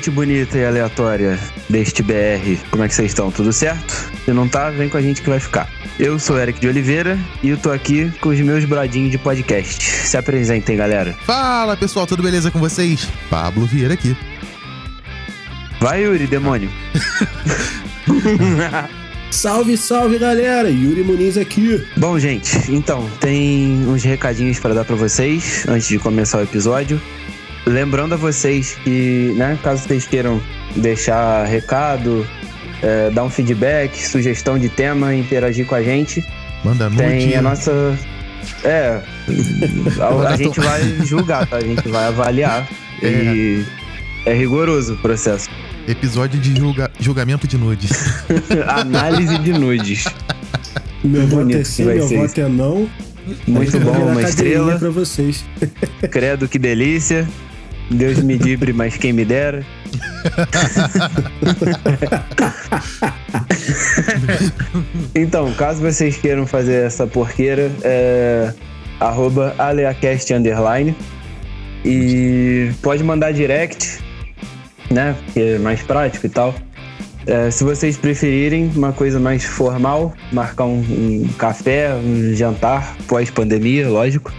Gente bonita e aleatória deste BR, como é que vocês estão? Tudo certo? Se não tá, vem com a gente que vai ficar. Eu sou Eric de Oliveira e eu tô aqui com os meus brodinhos de podcast. Se apresentem, galera. Fala pessoal, tudo beleza com vocês? Pablo Vieira aqui. Vai, Yuri, demônio. Salve, salve galera! Yuri Muniz aqui. Bom, gente, então, tem uns recadinhos para dar para vocês antes de começar o episódio. Lembrando a vocês que, né, caso vocês queiram deixar recado, é, dar um feedback, sugestão de tema, interagir com a gente, Manda nude. tem a nossa. É, a, a gente vai julgar, tá? A gente vai avaliar. E é rigoroso o processo. Episódio de julga- julgamento de nudes. Análise de nudes. Meu voto bonito é sim, vai meu ser voto é não. Muito bom, uma estrela. pra vocês. Credo que delícia. Deus me livre, mas quem me dera. então, caso vocês queiram fazer essa porqueira, é arroba aleacast underline. E pode mandar direct, né? Porque é mais prático e tal. É, se vocês preferirem uma coisa mais formal, marcar um, um café, um jantar pós-pandemia, lógico.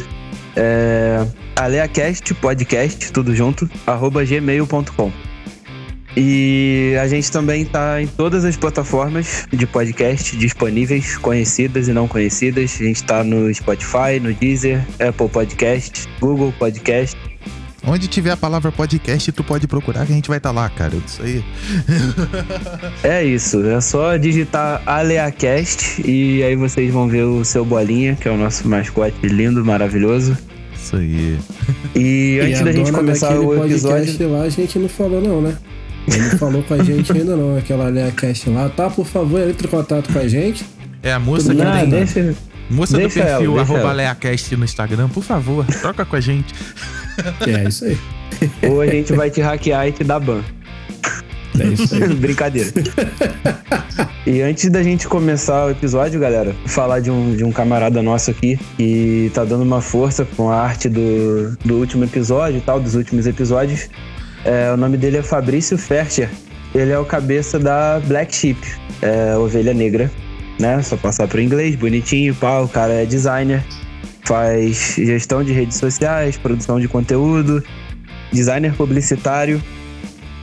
É, aleacast, podcast, tudo junto, arroba gmail.com. E a gente também tá em todas as plataformas de podcast disponíveis, conhecidas e não conhecidas. A gente tá no Spotify, no Deezer, Apple Podcast, Google Podcast. Onde tiver a palavra podcast, tu pode procurar que a gente vai estar lá, cara. Isso aí. É isso, é só digitar Aleacast e aí vocês vão ver o seu bolinha, que é o nosso mascote lindo, maravilhoso. Isso aí. E antes a da gente começar o episódio. podcast lá, a gente não falou não, né? Ele não falou com a gente ainda não, aquela Leacast lá. Tá, por favor, entre em contato com a gente. É a moça que Não, tem. deixa, Moça deixa do perfil, ela, arroba. Leacast no Instagram, por favor, troca com a gente. É isso aí. ou a gente vai te hackear e te dar ban. É isso aí. Brincadeira. e antes da gente começar o episódio, galera, falar de um, de um camarada nosso aqui que tá dando uma força com a arte do, do último episódio e tal, dos últimos episódios. É, o nome dele é Fabrício Fercher. Ele é o cabeça da Black Sheep, é, Ovelha Negra, né? Só passar pro inglês, bonitinho, pau. O cara é designer, faz gestão de redes sociais, produção de conteúdo, designer publicitário,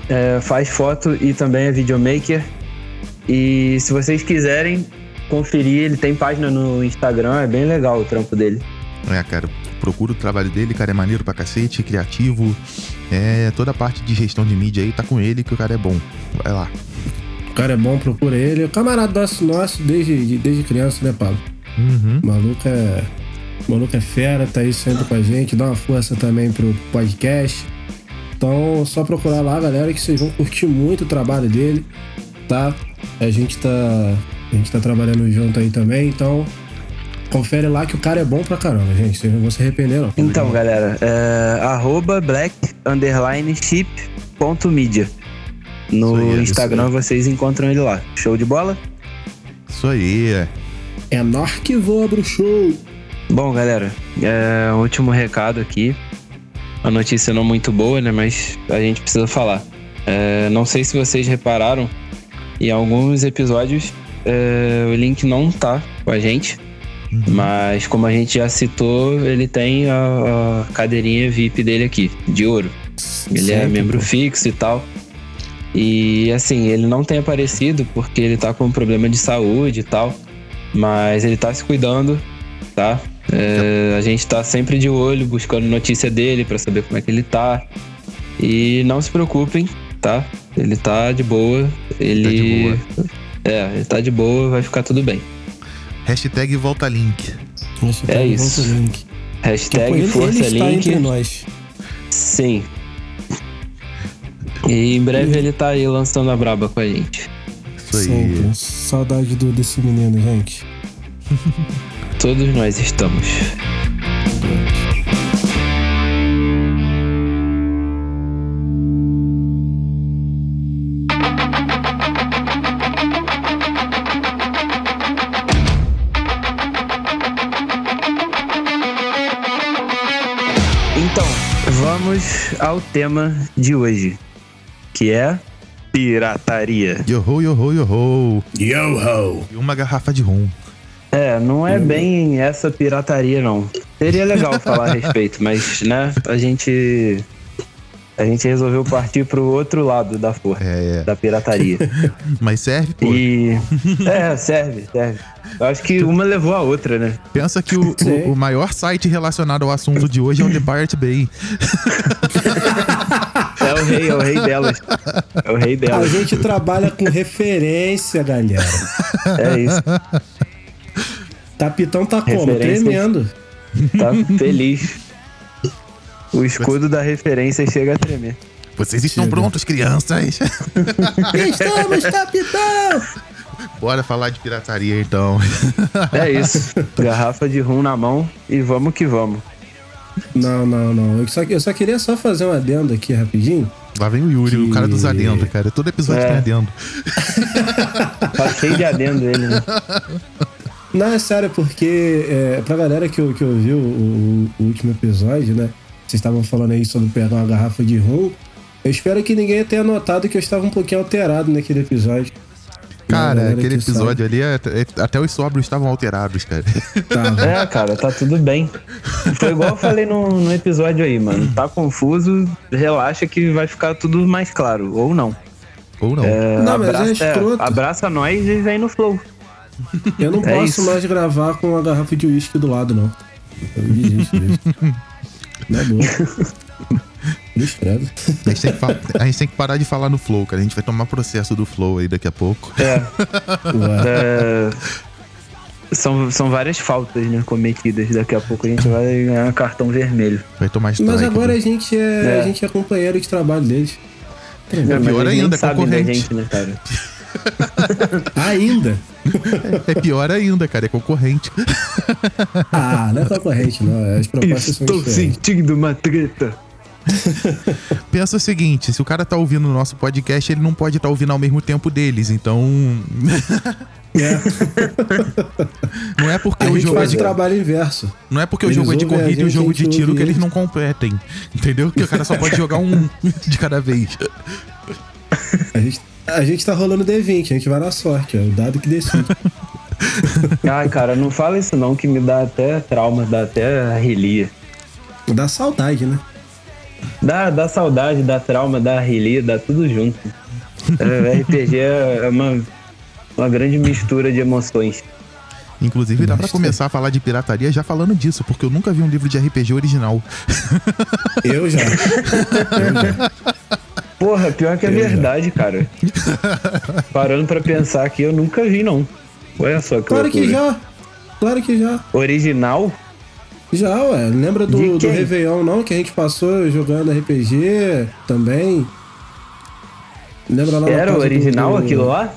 é, faz foto e também é videomaker. E se vocês quiserem conferir, ele tem página no Instagram, é bem legal o trampo dele. É, cara, procura o trabalho dele, cara é maneiro pra cacete, criativo. É, toda a parte de gestão de mídia aí tá com ele, que o cara é bom. Vai lá. O cara é bom, procura ele. O camarada nosso, nosso desde, desde criança, né, Paulo? Uhum. O maluco é. O maluco é fera, tá aí sempre com a gente, dá uma força também pro podcast. Então, só procurar lá, galera, que vocês vão curtir muito o trabalho dele, tá? A gente tá. A gente tá trabalhando junto aí também, então. Confere lá que o cara é bom pra caramba, gente. Vocês não vão se arrepender, não. Então, galera, é arroba black underline ship ponto media. No aí, isso Instagram vocês encontram ele lá. Show de bola? Isso aí, é. É nós que voa pro show. Bom, galera, é, último recado aqui. A notícia não muito boa, né? Mas a gente precisa falar. É, não sei se vocês repararam, em alguns episódios é, o link não tá com a gente. Uhum. Mas como a gente já citou, ele tem a, a cadeirinha VIP dele aqui, de ouro. Ele é Sempre, membro pô. fixo e tal. E assim, ele não tem aparecido porque ele tá com um problema de saúde e tal. Mas ele tá se cuidando, tá? É, a gente tá sempre de olho, buscando notícia dele pra saber como é que ele tá. E não se preocupem, tá? Ele tá de boa. Ele. Tá de boa. É, ele tá de boa, vai ficar tudo bem. Hashtag volta link. Hashtag É isso. volta link. Hashtag ele, Força ele está Link. entre nós. Sim. E em breve ele tá aí lançando a braba com a gente. Isso aí. Sempre. Saudade do, desse menino, gente. Todos nós estamos. Então, vamos ao tema de hoje, que é pirataria. Yoho, yoho, yoho. Yo-ho! E uma garrafa de rum. É, não é bem essa pirataria, não. Seria legal falar a respeito, mas, né, a gente. A gente resolveu partir pro outro lado da força, É, é. da pirataria. Mas serve, pô. E. É, serve, serve. Eu acho que uma levou a outra, né? Pensa que o, o, o maior site relacionado ao assunto de hoje é o The Pirate Bay. É o rei, é o rei delas. É o rei A delas. gente trabalha com referência, galera. É isso. Capitão tá como? Tremendo. Tá feliz. O escudo da referência chega a tremer. Vocês estão Chega. prontos, crianças? Estamos, capitão! Bora falar de pirataria então. É isso. Garrafa de rum na mão e vamos que vamos. Não, não, não. Eu só, eu só queria só fazer um adendo aqui rapidinho. Lá vem o Yuri, o cara dos Que- adendos, cara. Todo episódio É. tem adendo. Tá cheio de adendo ele, né? Não, é sério, porque é, pra galera que, que ouviu o, o último episódio, né? Vocês estavam falando aí sobre pegar uma garrafa de rum. Eu espero que ninguém tenha notado que eu estava um pouquinho alterado naquele episódio. Cara, Galera aquele que episódio ali, é- é- até os sóbrios estavam alterados, cara. sabe. Tava. É, cara, tá tudo bem. Foi igual eu falei no, no episódio aí, mano. Tá confuso, relaxa que vai ficar tudo mais claro. Ou não. Ou não. É, Não, mas é abraça, escroto. abraça nós e vem no flow. Eu não É posso isso. mais gravar com uma garrafa de uísque do lado, não. Eu desisto disso. Não é credo. A, gente tem que fa- a gente tem que parar de falar no Flow, cara. A gente vai tomar processo do Flow aí daqui a pouco. É, é, são, são várias faltas né, cometidas. Daqui a pouco a gente vai ganhar cartão vermelho. Vai tomar strike. Mas agora a do- gente é, É. a gente é companheiro de trabalho deles. É, pior ainda, concorrente. gente, né, cara? Ainda? É pior ainda, cara. É concorrente. Ah, não é concorrente, não. As propostas são diferentes. sentindo uma treta. Pensa o seguinte: se o cara tá ouvindo o nosso podcast, ele não pode estar ouvindo ao mesmo tempo deles. Então. É. Não é porque A o gente jogo é faz de, o trabalho inverso. não é porque o Eles jogo é de corrida e o jogo de tiro que eles eles. não competem. Entendeu? Que o cara só pode jogar um de cada vez. A gente, a gente tá rolando D20, a gente vai na sorte, ó. O dado que decide. Ai, cara, não fala isso não, que me dá até trauma, dá até arrelia. Dá saudade, né? Dá, dá saudade, dá trauma, dá arrelia, dá tudo junto. É, RPG é uma, uma grande mistura de emoções. Inclusive, dá pra Bastante. começar a falar de pirataria já falando disso, porque eu nunca vi um livro de RPG original. Eu já. Eu já. Porra, pior que é verdade, cara. Parando pra pensar aqui, eu nunca vi, não. Olha só que Claro que já. Claro que já. Original? Já, ué. Lembra do, do? Réveillon, não? Que a gente passou jogando RPG também. Lembra lá Era do- original do- aquilo lá?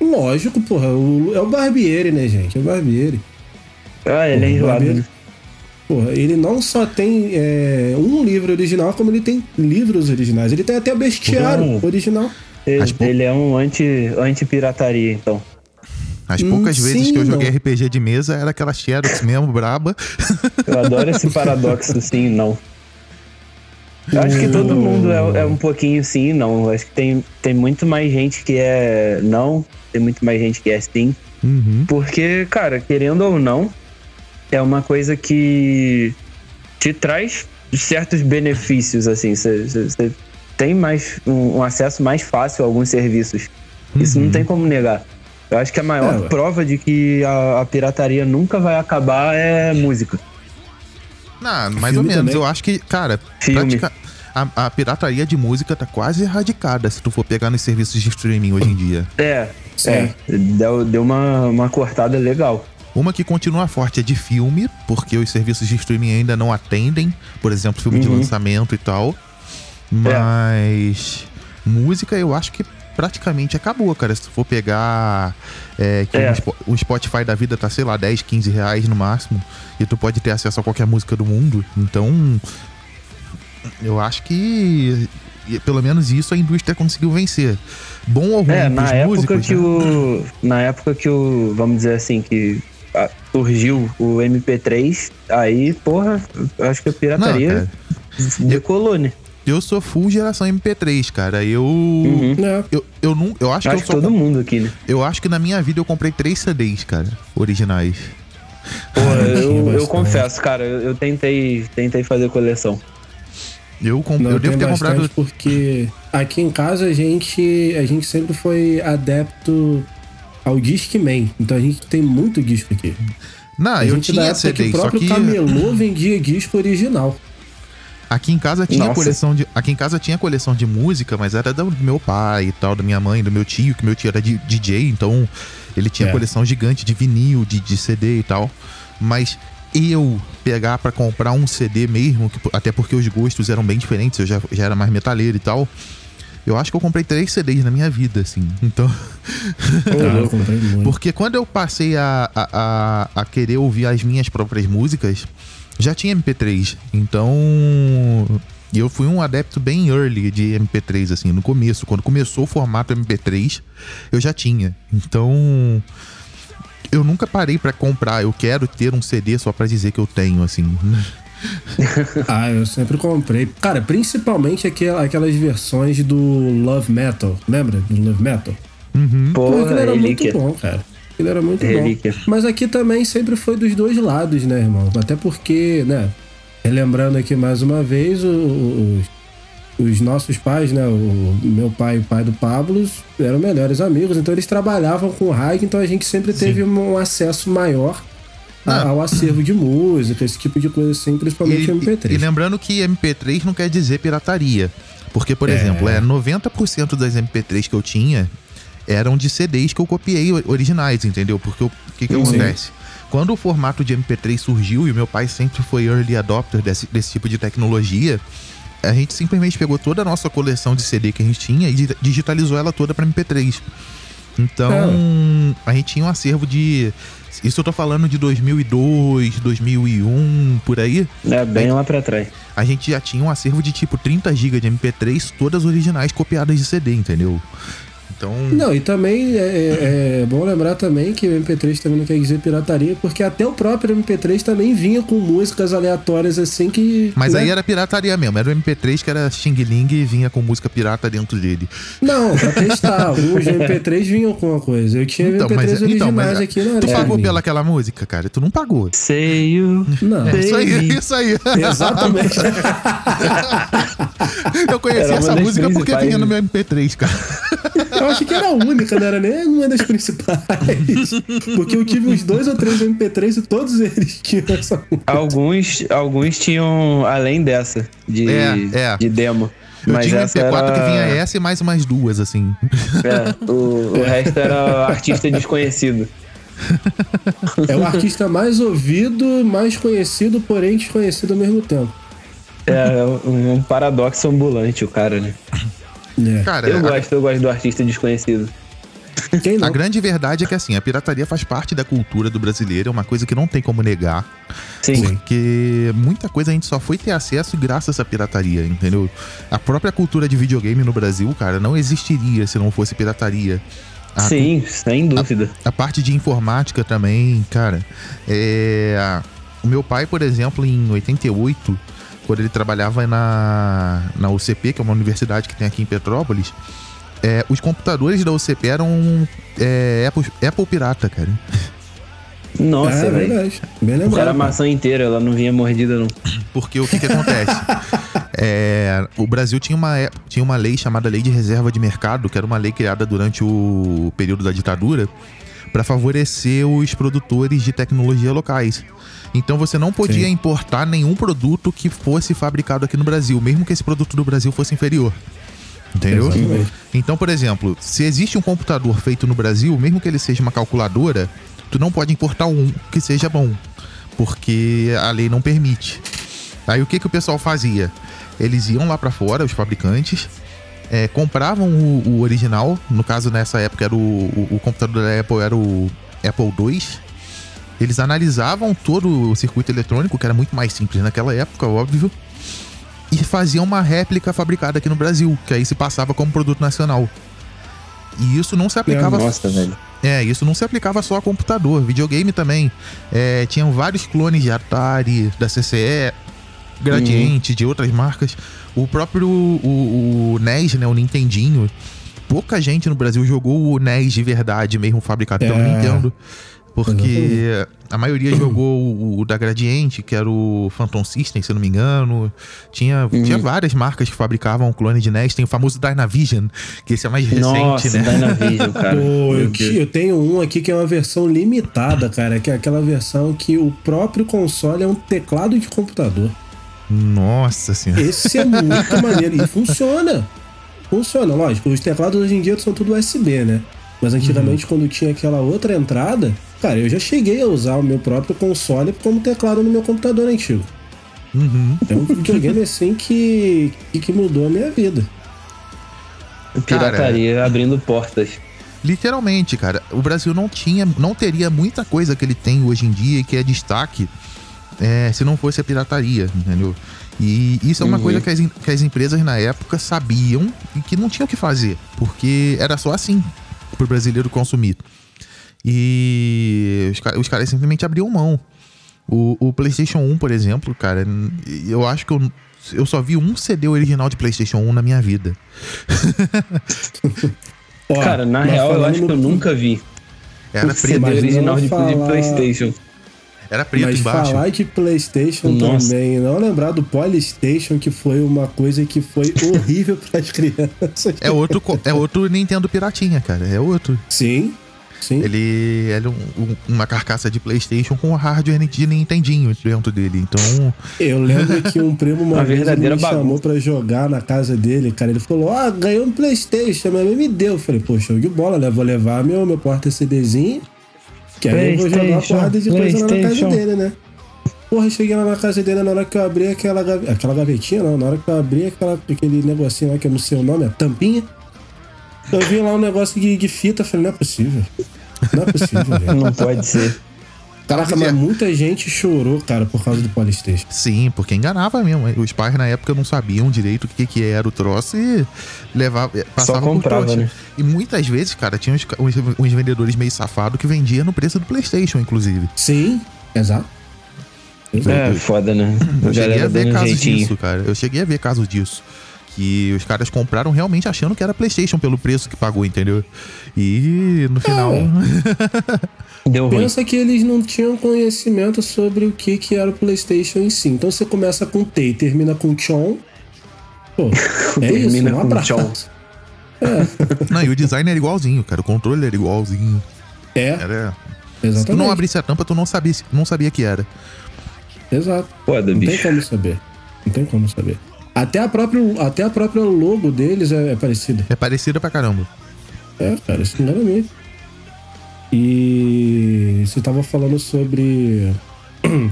Lógico, porra. O- é o Barbieri, né, gente? É o Barbieri. Ah, ele é enjoado. Porra, ele não só tem é, um livro original, como ele tem livros originais. Ele tem até bestiário Hum. original. Ele, ele é um anti- anti-pirataria, então. As Hum, poucas vezes sim, que eu joguei não. RPG de mesa era aquela Xerox mesmo, braba. Eu adoro esse paradoxo, sim e não. Eu acho que todo mundo é, é um pouquinho sim e não. Eu acho que tem, tem muito mais gente que é não, tem muito mais gente que é sim. Uhum. Porque, cara, querendo ou não, é uma coisa que te traz certos benefícios, assim. Você tem mais um, um acesso mais fácil a alguns serviços. Isso não tem como negar. Eu acho que a maior É, prova de que a, a pirataria nunca vai acabar é música. Não, mais Filme ou menos. também. Eu acho que, cara, Filme. pratica- a, a pirataria de música tá quase erradicada se tu for pegar nos serviços de streaming hoje em dia. É, Sim. é. Deu, deu uma, uma cortada legal. Uma que continua forte é de filme, porque os serviços de streaming ainda não atendem, por exemplo, filme de Uhum. lançamento e tal. Mas música eu acho que praticamente acabou, cara. Se tu for pegar é, que É. um Spotify da vida tá, sei lá, 10, 15 reais no máximo, e tu pode ter acesso a qualquer música do mundo. Então, eu acho que pelo menos isso a indústria conseguiu vencer. Bom ou ruim É, na época músicos, que né? o. Na época que o. Vamos dizer assim, que surgiu o MP3, aí, porra, acho que a Não, pirataria cara. decolou, né? Eu sou full geração MP3, cara. Eu. Uhum. É. Eu, eu, não, eu acho, Acho que eu só. todo mundo aqui, né? Eu acho que na minha vida eu comprei três CDs, cara. Originais. Pô, Ah, eu eu, confesso, cara, eu, tentei, tentei fazer coleção. Eu, comp... Não, eu devo ter comprado. porque aqui em casa a gente, a gente sempre foi adepto ao Discman. Então a gente tem muito disco aqui. Não, a eu gente da tinha época que CD, o próprio que camelô vendia disco original. aqui em casa tinha Nossa. coleção de. Aqui em casa tinha coleção de música, mas era do meu pai e tal, da minha mãe, do meu tio, que meu tio era di- DJ, então ele tinha É. coleção gigante de vinil, de, de CD e tal. Mas eu pegar pra comprar um CD mesmo, que- até porque os gostos eram bem diferentes, eu já, já era mais metaleiro e tal. Eu acho que eu comprei três CDs na minha vida, assim. Então. Eu comprei muito. Porque quando eu passei a, a, a, a querer ouvir as minhas próprias músicas, já tinha MP3. Então. Eu fui um adepto bem early de MP3, assim, no começo. Quando começou o formato MP3, eu já tinha. Então. Eu nunca parei pra comprar. Eu quero ter um CD só pra dizer que eu tenho, assim. Ah, eu sempre comprei. Cara, principalmente aquel- aquelas versões do Love Metal. Lembra do Love Metal? Pô, aquilo Porra, era relíquia. muito bom, cara. Aquilo era muito Relíquia. bom. Mas aqui também sempre foi dos dois lados, né, irmão? Até porque, né? Relembrando aqui mais uma vez, o- o- os, os nossos pais, né? O meu pai e o pai do Pablo eram melhores amigos, então eles trabalhavam com rádio, então a gente sempre teve um, um acesso maior Ah. ao acervo de música, esse tipo de coisa assim, principalmente E, MP3. e lembrando que MP3 não quer dizer pirataria. Porque, por É. exemplo, é 90% das MP3 que eu tinha eram de CDs que eu copiei originais, entendeu? Porque o que, que acontece? Quando o formato de MP3 surgiu e o meu pai sempre foi early adopter desse, desse tipo de tecnologia, a gente simplesmente pegou toda a nossa coleção de CD que a gente tinha e di- digitalizou ela toda para MP3. Então, a gente tinha um acervo de. Isso eu tô falando de 2002, 2001, por aí. É bem lá pra trás. A gente já tinha um acervo de tipo 30 GB de MP3, todas originais copiadas de CD, entendeu? Então. Não, e também é, é- é bom lembrar também que o MP3 também não quer dizer pirataria, porque até o próprio MP3 também vinha com músicas aleatórias assim que. Mas né? aí era pirataria mesmo, era o MP3 que era Xing Ling e vinha com música pirata dentro dele. Não, pra testar. Alguns MP3 vinham com uma coisa. Eu tinha Então, MP3 mas, originais então, mas aqui, não era tu pagou pela aquela música, cara? Tu não pagou. Sei you. Não. É, isso aí, isso aí. Exatamente. Eu conheci essa música porque principais. vinha no meu MP3, cara. Eu acho que era a única, não era nem uma das principais. Porque eu tive uns dois ou três MP3 e todos eles tinham essa música. Alguns, alguns tinham além dessa, de, É, é. de demo. Eu Mas tinha um essa MP4 era... que vinha essa e mais umas duas, assim. É, o, o resto era artista desconhecido. É o artista mais ouvido, mais conhecido, porém desconhecido ao mesmo tempo. É um, um paradoxo ambulante o cara, né? É. Cara, Eu a- gosto, eu gosto do artista desconhecido. Quem A grande verdade é que assim, a pirataria faz parte da cultura do brasileiro, é uma coisa que não tem como negar. Sim. Porque muita coisa a gente só foi ter acesso graças a essa pirataria, entendeu? A própria cultura de videogame no Brasil, cara, não existiria se não fosse pirataria. A, Sim, sem dúvida. a parte de informática também, cara. É, o meu pai, por exemplo, em 88, quando ele trabalhava na, na UCP, que é uma universidade que tem aqui em Petrópolis, é, os computadores da UCP eram é, Apple, Apple pirata, cara. Nossa, é velho. verdade. Bem Era lembrado. a maçã inteira, ela não vinha mordida, não. Porque o que, que acontece? É, o Brasil tinha uma, tinha uma lei chamada Lei de Reserva de Mercado, que era uma lei criada durante o período da ditadura, para favorecer os produtores de tecnologia locais. Então você não podia Sim. importar nenhum produto que fosse fabricado aqui no Brasil, mesmo que esse produto do Brasil fosse inferior. Entendeu? Exatamente. Então, por exemplo, se existe um computador feito no Brasil, mesmo que ele seja uma calculadora, tu não pode importar um que seja bom, porque a lei não permite. Aí o que, que o pessoal fazia? Eles iam lá pra fora, os fabricantes, é, compravam o, o original, no caso nessa época era o, o, o computador da Apple era o Apple II. Eles analisavam todo o circuito eletrônico, que era muito mais simples naquela época, óbvio, e faziam uma réplica fabricada aqui no Brasil, que aí se passava como produto nacional. E isso não se aplicava Nossa, velho. é, isso não se aplicava só a computador, videogame também. É, tinham vários clones de Atari, da CCE, Gradiente, de outras marcas. O próprio o, o NES, né, o Nintendinho, pouca gente no Brasil jogou o NES de verdade, mesmo fabricado pelo É. Nintendo. Porque a maioria jogou o, o da Gradiente, que era o Phantom System, se eu não me engano. Tinha, Uhum. tinha várias marcas que fabricavam clone de NES. Tem o famoso Dynavision, que esse é mais recente, Nossa, né? Dynavision, cara. Pô, eu, eu tenho um aqui que é uma versão limitada, cara. Que é aquela versão que o próprio console é um teclado de computador. Nossa senhora. Esse é muito maneiro. E funciona. Funciona, lógico. Os teclados hoje em dia são tudo USB, né? Mas antigamente, quando tinha aquela outra entrada, cara, eu já cheguei a usar o meu próprio console como teclado no meu computador antigo. Uhum. É um videogame assim que, que, mudou a minha vida. Pirataria abrindo portas. Literalmente, cara, o Brasil não tinha, não teria muita coisa que ele tem hoje em dia e que é destaque é, se não fosse a pirataria, entendeu? E isso é uma Uhum. coisa que as, que as empresas na época sabiam e que não tinham o que fazer, porque era só assim pro brasileiro consumir. E os, os caras simplesmente abriam mão. O, o PlayStation 1, por exemplo, cara, eu acho que eu, eu só vi um CD original de PlayStation 1 na minha vida. Cara, na real, eu acho que eu nunca vi Era CD original de, de Playstation. Era preto Mas embaixo. falar de PlayStation Nossa. também, não lembrar do Polystation, que foi uma coisa que foi horrível para as crianças. É outro, é outro Nintendo Piratinha, cara. É outro. Sim, sim. Ele é um- um- uma carcaça de PlayStation com hardware de Nintendinho dentro dele. Então, Eu lembro que um primo uma vez me chamou bagunça. pra jogar na casa dele, cara. Ele falou: Ah, ganhou um PlayStation, mãe me deu. Eu falei: Pô, show de bola, né? Vou levar meu, meu porta-CDzinho. Que aí eu vou jogar uma PlayStation, porrada de coisa na casa dele, né? Porra, eu cheguei lá na casa dele, na hora que eu abri aquela, aquela gavetinha, não, na hora que eu abri aquela, aquele negocinho lá que eu não sei o nome, a tampinha. Eu vi lá um negócio de, de fita, eu falei, não é possível. Não é possível, velho. Não pode ser. Caraca, mas muita gente chorou, cara, por causa do Polystation. sim, porque enganava mesmo. Os pais na época não sabiam direito o que, que era o troço e levava, passava por comprava, trouxa. né? E muitas vezes, cara, tinha uns, uns, uns vendedores meio safados que vendiam no preço do PlayStation, inclusive. Sim, exato. Exato. É, foda, né? Eu cheguei a ver casos jeitinho. disso, cara. Eu cheguei a ver casos disso. Que os caras compraram realmente achando que era PlayStation pelo preço que pagou, entendeu? E no final. Deu ruim. Pensa que eles não tinham conhecimento sobre o que, que era o PlayStation em si. Então você começa com T e termina com Chon. Pô, é isso, Termina um com. Chon. Não, e o design era igualzinho, cara. O controle era igualzinho. É, Era. Se tu exatamente. não abrisse a tampa, tu não sabia, não sabia que era. Exato. Foda, Não tem bicho. como saber. Não tem como saber. Até a própria, até a própria logo deles é, é parecida. É parecida pra caramba. É, cara, isso não era mesmo. E você tava falando sobre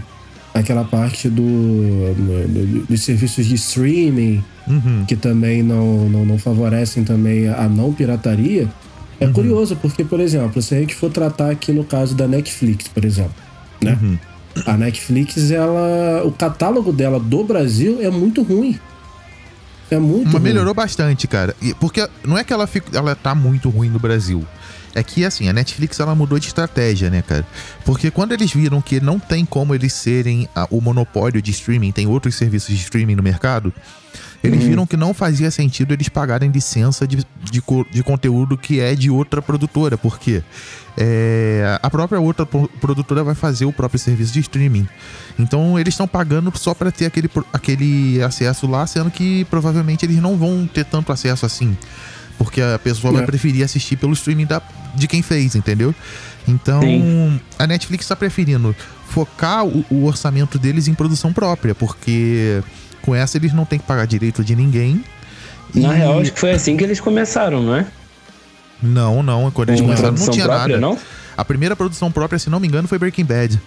aquela parte do, do- dos serviços de streaming Uhum. que também não, não, não favorecem também a não pirataria. É curioso, porque, por exemplo, se a gente for tratar aqui no caso da Netflix, por exemplo, né? Uhum. A Netflix, ela. O catálogo dela do Brasil é muito ruim. É muito Mas ruim. melhorou bastante, cara. E- Porque não é que ela, fica, ela tá muito ruim no Brasil. É que, assim, a Netflix ela mudou de estratégia, né, cara? Porque quando eles viram que não tem como eles serem a- o monopólio de streaming, tem outros serviços de streaming no mercado, eles viram que não fazia sentido eles pagarem licença de, de, de conteúdo que é de outra produtora. Porque é, a própria outra pro- produtora vai fazer o próprio serviço de streaming. Então eles estão pagando só para ter aquele, aquele acesso lá, sendo que provavelmente eles não vão ter tanto acesso assim. Porque a pessoa É. vai preferir assistir pelo streaming da, de quem fez, entendeu? Então Sim. a Netflix está preferindo focar o, o orçamento deles em produção própria, porque com essa eles não têm que pagar direito de ninguém. Na E- real, acho que foi assim que eles começaram, não é? Não, não. Quando eles Com começaram não produção tinha própria, nada. não? A primeira produção própria, se não me engano, foi Breaking Bad.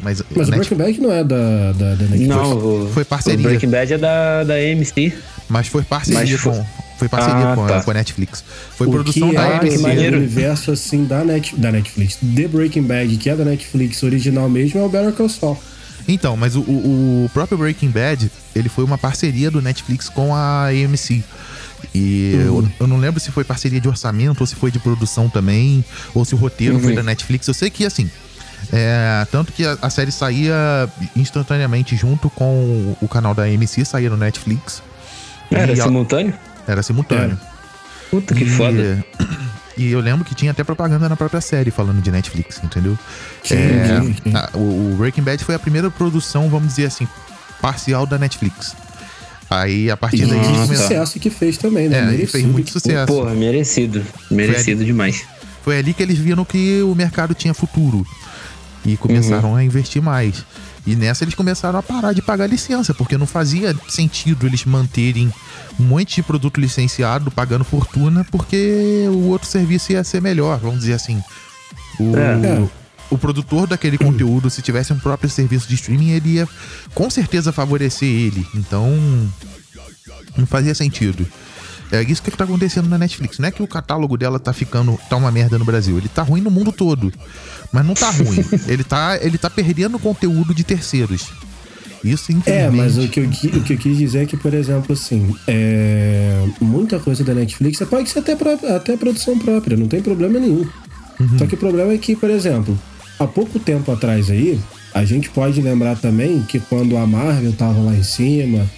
Mas, Mas o Breaking Bad não é da, da, da Netflix. Não, o, foi parceria. o Breaking Bad é da, da AMC. Mas foi parceria Mas foi- com. Foi parceria Ah, com, a, tá. com a Netflix. Foi o produção que da é AMC. Maneiro. universo assim da, Net, da Netflix. The Breaking Bad, que é da Netflix original mesmo, é o Better Call Saul. Então, mas o, o- o próprio Breaking Bad, ele foi uma parceria do Netflix com a AMC. E eu, eu não lembro se foi parceria de orçamento ou se foi de produção também, ou se o roteiro Uhum. foi da Netflix. Eu sei que, assim, É, tanto que a, a série saía instantaneamente junto com o canal da AMC, saía no Netflix. Era E simultâneo? Era simultâneo. Puta que E- foda. E eu lembro que tinha até propaganda na própria série falando de Netflix, entendeu? Sim, É, sim, sim. a- o, o Breaking Bad foi a primeira produção, vamos dizer assim, parcial da Netflix. Aí, a partir E daí, eles o começaram. sucesso que fez também, né? É, Merecido fez muito sucesso. Porra, merecido. Merecido demais. Foi ali que eles viram que o mercado tinha futuro. E começaram a investir mais. E nessa eles começaram a parar de pagar licença, porque não fazia sentido eles manterem um monte de produto licenciado pagando fortuna, porque o outro serviço ia ser melhor, vamos dizer assim. O, É. o produtor daquele conteúdo, se tivesse um próprio serviço de streaming, ele ia com certeza favorecer ele. Então, não fazia sentido. É isso que tá acontecendo na Netflix. Não é que o catálogo dela tá ficando. tá uma merda no Brasil. Ele tá ruim no mundo todo. Mas não tá ruim. ele, tá, ele tá perdendo conteúdo de terceiros. Isso, É, infelizmente. mas o que, eu, o que eu quis dizer é que, por exemplo, assim, é, muita coisa da Netflix pode ser até, até produção própria, não tem problema nenhum. Uhum. Só que o problema é que, por exemplo, há pouco tempo atrás aí, a gente pode lembrar também que quando a Marvel tava lá em cima,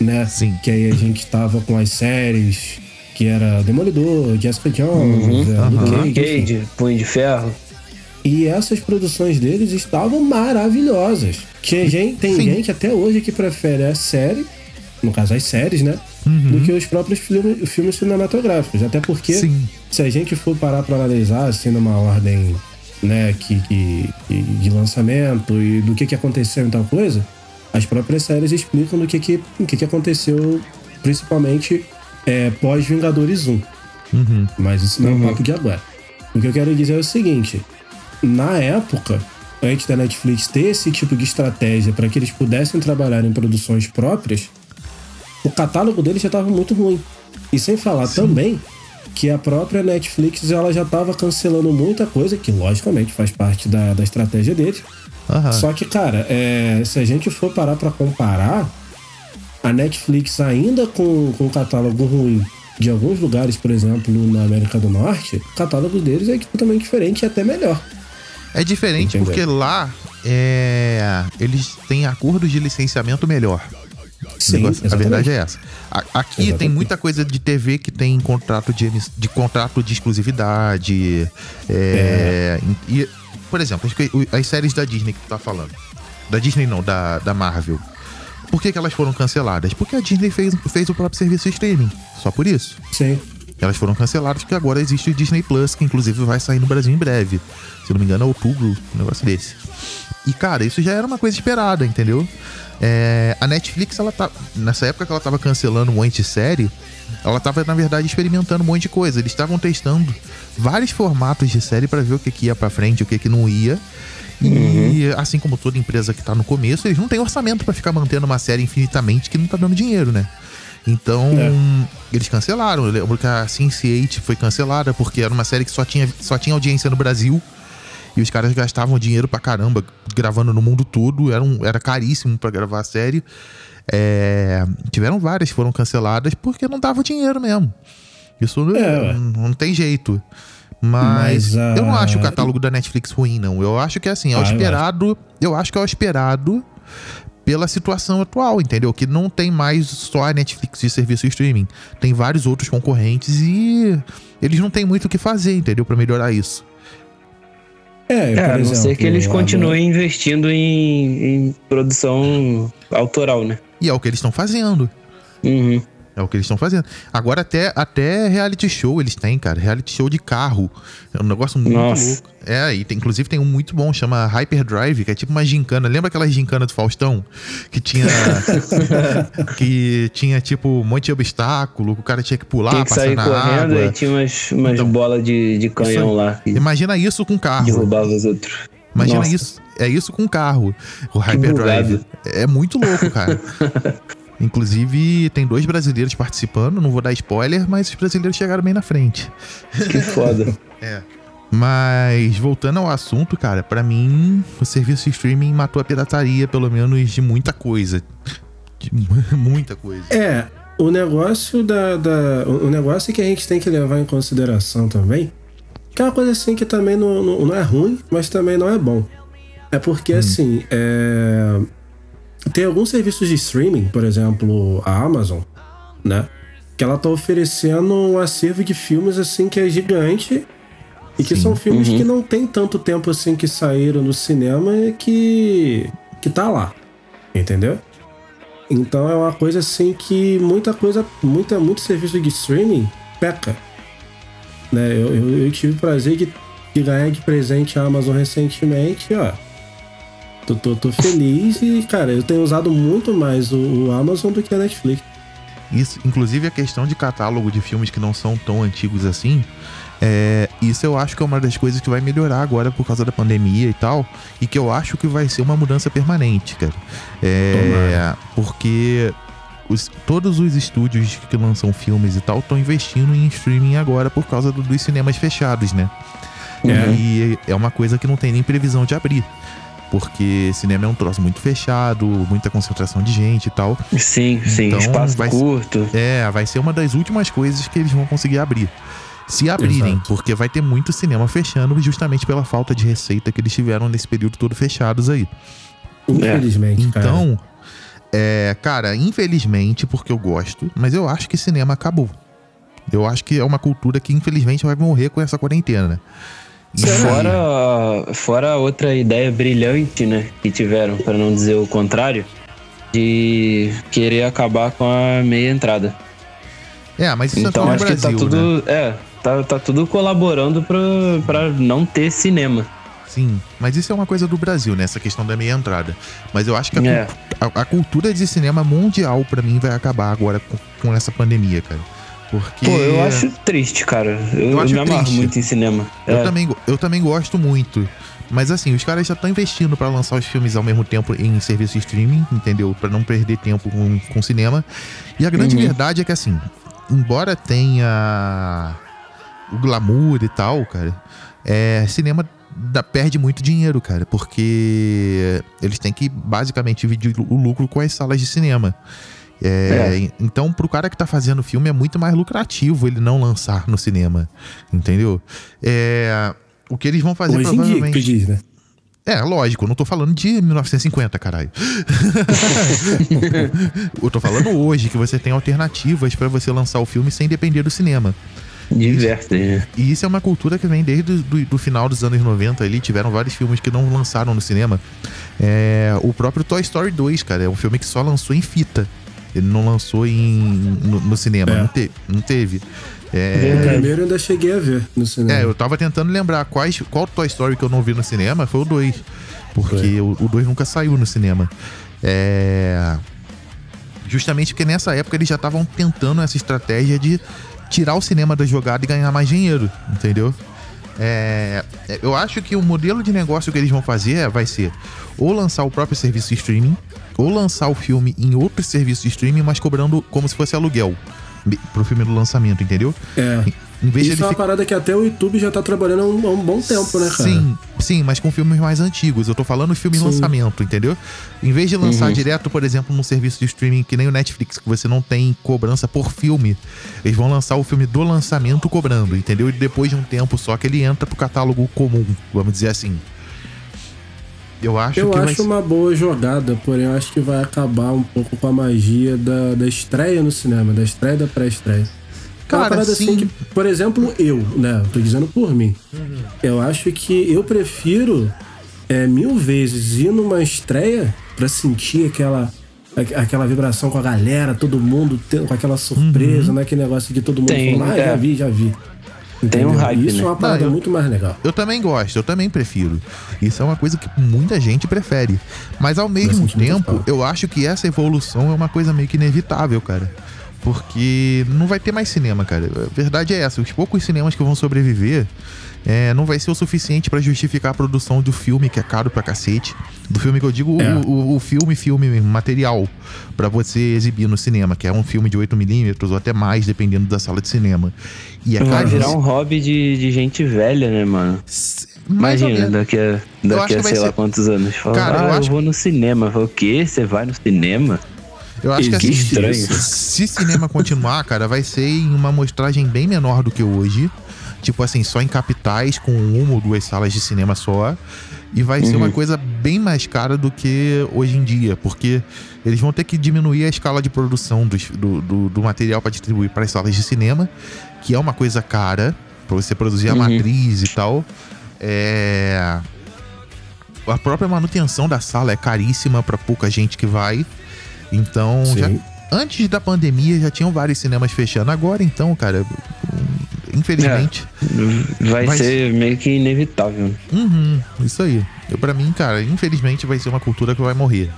né? Sim. Que aí a gente tava com as séries que era Demolidor, Jessica Jones, é, Luke Aham. Cage. Cage, Punho de Ferro. E essas produções deles estavam maravilhosas. Tinha gente, tem Sim. gente até hoje que prefere a série, no caso as séries, né? Do que os próprios filmes, filmes cinematográficos. Até porque, Sim. se a gente for parar pra analisar, assim, numa ordem né, que, que- que- de lançamento e do que, que aconteceu e tal coisa, as próprias séries explicam do que, que, o que, que aconteceu, principalmente é, pós-Vingadores 1. Uhum. Mas isso não é um papo de agora. O que eu quero dizer é o seguinte: na época, antes da Netflix ter esse tipo de estratégia para que eles pudessem trabalhar em produções próprias, o catálogo deles já estava muito ruim. E sem falar também que a própria Netflix ela já estava cancelando muita coisa, que logicamente faz parte da, da estratégia deles. Aham. Só que, cara, é, se a gente for parar pra comparar, a Netflix ainda com, com o catálogo ruim de alguns lugares, por exemplo, na América do Norte, o catálogo deles é totalmente diferente e até melhor. É diferente Entendeu? porque lá é, eles têm acordos de licenciamento melhor. O negócio- a verdade é essa. Aqui tem Exatamente. muita coisa de TV que tem contrato de, de contrato de exclusividade. é, e, por exemplo, as, as séries da Disney que tu tá falando. Da Disney não, da, da Marvel. Por que, que elas foram canceladas? Porque a Disney fez, fez o próprio serviço streaming. Só por isso. Sim. Elas foram canceladas porque agora existe o Disney Plus, que inclusive vai sair no Brasil em breve. Se não me engano, é outubro, um negócio desse. E, cara, isso já era uma coisa esperada, entendeu? É, a Netflix, ela tá. Nessa época que ela tava cancelando um monte de série, ela tava, na verdade, experimentando um monte de coisa. Eles estavam testando vários formatos de série para ver o que, que ia pra frente, o que, que não ia. E assim como toda empresa que tá no começo, eles não têm orçamento pra ficar mantendo uma série infinitamente que não tá dando dinheiro, né? Então, eles cancelaram. Eu lembro que a Sense8 foi cancelada porque era uma série que só tinha, só tinha audiência no Brasil. E os caras gastavam dinheiro pra caramba gravando no mundo todo. Era, um, era caríssimo pra gravar a série. É, tiveram várias que foram canceladas porque não dava dinheiro mesmo. Isso não- É, não, não tem jeito. Mas, Mas a- eu não acho o catálogo da Netflix ruim, não. Eu acho que assim, é o Ah, eu esperado. Eu acho que é o esperado pela situação atual, entendeu? Que não tem mais só a Netflix de serviço de streaming. Tem vários outros concorrentes e eles não têm muito o que fazer, entendeu? Pra melhorar isso. É, É, por a não ser que eles agora- continuem investindo em, em produção autoral, né? E é o que eles estão fazendo. Uhum. É o que eles estão fazendo. Agora até, até reality show eles têm, cara. Reality show de carro. É um negócio muito Nossa. louco. É, e tem, inclusive tem um muito bom, chama Hyperdrive, que é tipo uma gincana. Lembra aquela gincana do Faustão? Que tinha. que tinha tipo um monte de obstáculo, que o cara tinha que pular, Tinha que passar sair na correndo água. e tinha umas, umas Então, bolas de, de canhão aí. lá Imagina isso com carro. derrubava os outros. Imagina Nossa. isso. É isso com carro. O Hyperdrive. É muito louco, cara. Inclusive, tem dois brasileiros participando, não vou dar spoiler, mas os brasileiros chegaram bem na frente. Que foda. É. Mas, voltando ao assunto, cara, pra mim, o serviço de streaming matou a pirataria, pelo menos, de muita coisa. De muita coisa. É, o negócio da, da- O negócio que a gente tem que levar em consideração também, que é uma coisa assim que também não, não, não é ruim, mas também não é bom. É porque, hum. assim, é... tem alguns serviços de streaming, por exemplo, a Amazon, né? Que ela tá oferecendo um acervo de filmes, assim, que é gigante. E que Sim. são filmes uhum. que não tem tanto tempo, assim, que saíram no cinema e que... que tá lá. Entendeu? Então é uma coisa, assim, que muita coisa... Muita, muito serviço de streaming peca. Né? Eu, eu, eu tive o prazer de, de ganhar de presente a Amazon recentemente, ó Tô, tô, tô, feliz e, cara, eu tenho usado muito mais o, o, Amazon do que a Netflix. Isso, inclusive a questão de catálogo de filmes que não são tão antigos assim, é, isso eu acho que é uma das coisas que vai melhorar agora por causa da pandemia e tal, e que eu acho que vai ser uma mudança permanente, cara. É, porque os, todos os estúdios que lançam filmes e tal estão investindo em streaming agora por causa do, dos cinemas fechados, né? Uhum. E é uma coisa que não tem nem previsão de abrir porque cinema é um troço muito fechado, muita concentração de gente e tal. Sim, sim, então, espaço vai, curto. É, vai ser uma das últimas coisas que eles vão conseguir abrir. Se abrirem, Exato. porque vai ter muito cinema fechando justamente pela falta de receita que eles tiveram nesse período todo fechados aí. Infelizmente. Então, cara. É, cara, infelizmente, porque eu gosto, mas eu acho que cinema acabou. Eu acho que é uma cultura que infelizmente vai morrer com essa quarentena. Fora, fora outra ideia brilhante, né, que tiveram, para não dizer o contrário, de querer acabar com a meia entrada. É, mas isso então, é acho Brasil, que tá tudo, né? é, tá, tá tudo colaborando para não ter cinema. Sim, mas isso é uma coisa do Brasil, né? Essa questão da meia entrada. Mas eu acho que a, é. a, a cultura de cinema mundial, para mim, vai acabar agora com, com essa pandemia, cara. Porque... Pô, eu acho triste, cara. Eu, eu, eu me amarro triste. muito em cinema. Eu, é. também, eu também gosto muito. Mas assim, os caras já estão investindo para lançar os filmes ao mesmo tempo em serviço de streaming, entendeu? Para não perder tempo com, com cinema. E a grande uhum. verdade é que assim, embora tenha o glamour e tal, cara, é, cinema dá, perde muito dinheiro, cara, porque eles têm que basicamente dividir o lucro com as salas de cinema. É, é. Então, pro cara que tá fazendo filme, é muito mais lucrativo ele não lançar no cinema. Entendeu? É, o que eles vão fazer Hoje provavelmente. Em dia, diz, né? É, lógico, eu não tô falando de 1950, caralho. eu tô falando hoje que você tem alternativas para você lançar o filme sem depender do cinema. Diversas, né? E isso é uma cultura que vem desde do, do, final dos anos 90 ali. Tiveram vários filmes que não lançaram no cinema. É, o próprio Toy Story 2, cara, é um filme que só lançou em fita. Ele não lançou em, no, no cinema, é. não, te, não teve. É... O primeiro eu ainda cheguei a ver no cinema. É, eu tava tentando lembrar quais, qual Toy Story que eu não vi no cinema foi o 2. Porque o 2 nunca saiu no cinema. É. Justamente porque nessa época eles já estavam tentando essa estratégia de tirar o cinema da jogada e ganhar mais dinheiro, entendeu? É, eu acho que o modelo de negócio que eles vão fazer é, vai ser ou lançar o próprio serviço de streaming, ou lançar o filme em outro serviço de streaming, mas cobrando como se fosse aluguel pro filme do lançamento, entendeu? É. Em vez Isso é uma fica... parada que até o YouTube já tá trabalhando há um, um, bom tempo, né, cara? Sim, sim, mas com filmes mais antigos. Eu tô falando filme em lançamento, entendeu? Em vez de lançar uhum. direto, por exemplo, num serviço de streaming que nem o Netflix, que você não tem cobrança por filme, eles vão lançar o filme do lançamento cobrando, entendeu? E depois de um tempo só que ele entra pro catálogo comum, vamos dizer assim. Eu acho eu que acho vai... uma boa jogada, porém eu acho que vai acabar um pouco com a magia da, da estreia no cinema, da estreia da pré-estreia. Cara, parada assim que, por exemplo, eu, né? Tô dizendo por mim. Uhum. Eu acho que eu prefiro é, mil vezes ir numa estreia para sentir aquela aquela vibração com a galera, todo mundo tendo, com aquela surpresa, uhum. né? Aquele negócio de todo mundo Tem, falando, ah, é. já vi, já vi. Tem um hype, Isso né? é uma parada Não, eu, muito mais legal. Eu também gosto, eu também prefiro. Isso é uma coisa que muita gente prefere. Mas ao mesmo tempo, eu acho que essa evolução é uma coisa meio que inevitável, cara. Porque não vai ter mais cinema, cara. A verdade é essa. Os poucos cinemas que vão sobreviver é, não vai ser o suficiente para justificar a produção do filme, que é caro pra cacete. Do filme que eu digo, é. o, o, o, filme, filme mesmo, material, para você exibir no cinema, que é um filme de 8mm ou até mais, dependendo da sala de cinema. E é vai virar um hobby de, de gente velha, né, mano? Imagina, daqui a, daqui a sei lá ser... quantos anos. Fala, Cara, ah, eu, acho... eu vou no cinema. Fala, o quê? Você vai no cinema? Eu acho que, que assim, estranho. se cinema continuar, cara, vai ser em uma mostragem bem menor do que hoje tipo assim, só em capitais, com uma ou duas salas de cinema só. E vai ser uma coisa bem mais cara do que hoje em dia, porque eles vão ter que diminuir a escala de produção do, do, do material para distribuir para as salas de cinema, que é uma coisa cara, para você produzir a matriz e tal. É. A própria manutenção da sala é caríssima para pouca gente que vai. Então, já, antes da pandemia já tinham vários cinemas fechando. Agora, então, cara, infelizmente. Vai Mas- ser meio que inevitável. Uhum, isso aí. Eu, pra mim, cara, infelizmente vai ser uma cultura que vai morrer.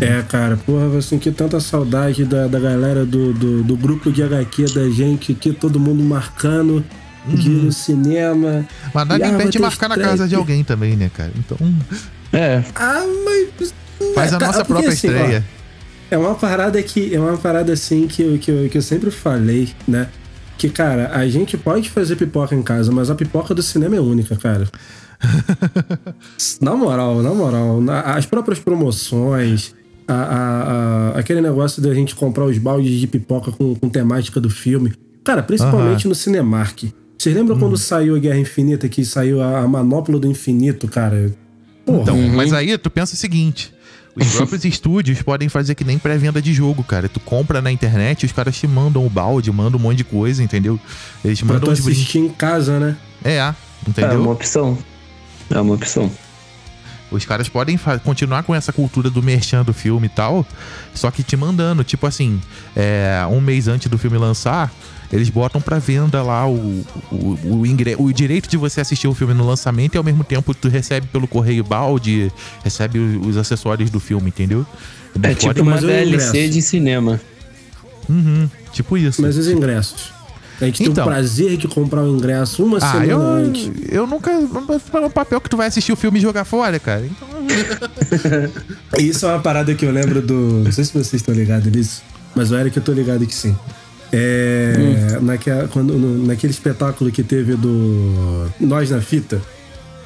É, cara, porra, eu senti tanta saudade da, da galera do, do, do grupo de HQ da gente aqui, todo mundo marcando de ir no cinema. Mas nada impede vai de marcar na casa de alguém também, né, cara? Então, É, Ah, mas. faz a Cara, nossa porque própria assim, ó, estreia. É uma parada que. É uma parada assim que eu, que, eu, que eu sempre falei, né? Que, cara, a gente pode fazer pipoca em casa, mas a pipoca do cinema é única, cara. na moral, na moral, na- as próprias promoções, a, a- a- aquele negócio da gente comprar os baldes de pipoca com, com temática do filme. Cara, principalmente no Cinemark. Vocês lembram Hum. quando saiu a Guerra Infinita, que saiu a, a Manopla do Infinito, cara? Porra, Então, mas aí tu pensa o seguinte: os próprios estúdios podem fazer que nem pré-venda de jogo, cara. Tu compra na internet, os caras te mandam o balde, mandam um monte de coisa, entendeu? Eles pra mandam tu assistir em casa, né? É, é entendeu? uma opção. É uma opção. Os caras podem continuar com essa cultura do merchan do filme e tal, só que te mandando, tipo assim, é, um mês antes do filme lançar, eles botam pra venda lá o, o, o, ingre- o direito de você assistir o filme no lançamento e ao mesmo tempo tu recebe pelo correio balde, recebe os acessórios do filme, entendeu? É Eles tipo uma DLC de cinema. Uhum, tipo isso. Mas os ingressos? A gente tem Então. o prazer de comprar o ingresso uma ah, semana eu, antes. eu nunca. É um papel que tu vai assistir o filme e jogar fora, cara. Então, Isso é uma parada que eu lembro do. Não sei se vocês estão ligados nisso, mas o Eric eu tô ligado que sim. É. Naquela, quando, no- naquele espetáculo que teve do Nós na Fita.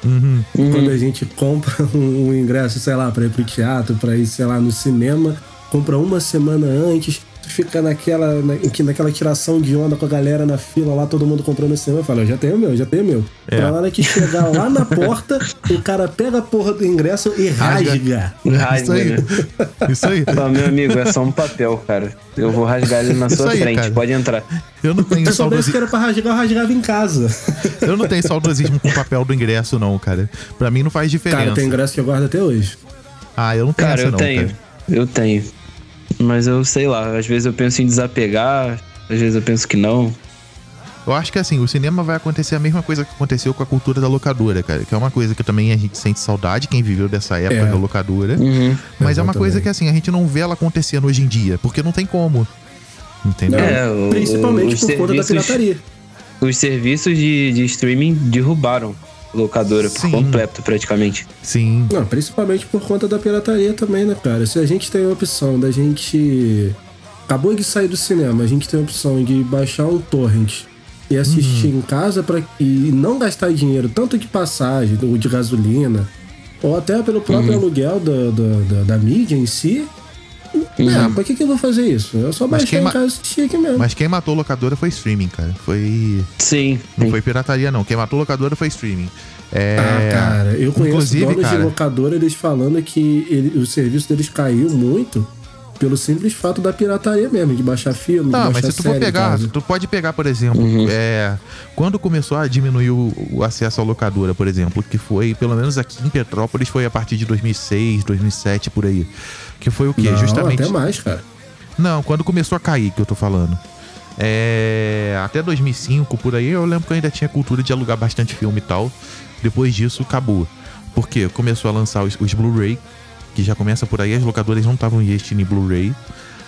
uhum. Quando a gente compra um, um ingresso, sei lá, pra ir pro teatro, pra ir, sei lá, no cinema, compra uma semana antes, tu fica naquela, na, que- naquela tiração de onda com a galera na fila lá, todo mundo comprando no cinema, fala, eu já tenho o meu, já tenho meu. É. Pra hora que chegar lá na porta, o cara pega a porra do ingresso e Rasga. rasga. Isso aí. né? Isso aí. Fala, meu amigo, é só um papel, cara. Eu vou rasgar ele na Isso sua aí, frente. cara. Pode entrar. Eu não tenho Se eu soubesse saudosismo. que era pra rasgar, eu rasgava em casa. Eu não tenho saudosismo com o papel do ingresso, não, cara. Pra mim não faz diferença. Cara, tem ingresso que eu guardo até hoje. Ah, eu não tenho Cara, essa, eu não, tenho. cara. Eu tenho. Mas eu sei lá, às vezes eu penso em desapegar, às vezes eu penso que não. Eu acho que assim, o cinema vai acontecer a mesma coisa que aconteceu com a cultura da locadora, cara. Que é uma coisa que também a gente sente saudade, quem viveu dessa época É. da locadora. Uhum. Mas é uma Exatamente. coisa que assim, a gente não vê ela acontecendo hoje em dia, porque não tem como. Entendeu? É, o- Principalmente os por conta da serviços- pirataria. Os serviços de, de streaming derrubaram locadora por Sim. completo, praticamente. Sim. Não, principalmente por conta da pirataria também, né, cara? Se a gente tem a opção da gente. Acabou de sair do cinema, a gente tem a opção de baixar um torrent e assistir Uhum. em casa para e não gastar dinheiro, tanto de passagem, ou de gasolina, ou até pelo próprio Uhum. aluguel da, da, da, da mídia em si. É, pra que, que eu vou fazer isso? Eu só quem em casa e assistir aqui mesmo. Mas quem matou locadora foi streaming, cara. Foi. Sim. Não sim. foi pirataria, não. Quem matou locadora foi streaming. É... Ah, cara, eu conheço Inclusive, donos cara, de locadora, eles falando que ele- o serviço deles caiu muito pelo simples fato da pirataria mesmo, de baixar filme, Não, de mas baixar se tu for pegar, tal. tu pode pegar, por exemplo, é, quando começou a diminuir o, o acesso à locadora, por exemplo, que foi, pelo menos aqui em Petrópolis, foi a partir de 2006, 2007, por aí. Que foi o quê? Não, Justamente. até mais, cara. Não, quando começou a cair, que eu tô falando. É, até 2005, por aí, eu lembro que eu ainda tinha cultura de alugar bastante filme e tal. Depois disso, acabou. Porque começou a lançar os, os Blu-ray, que já começa por aí, as locadoras não estavam investindo em Blu-ray.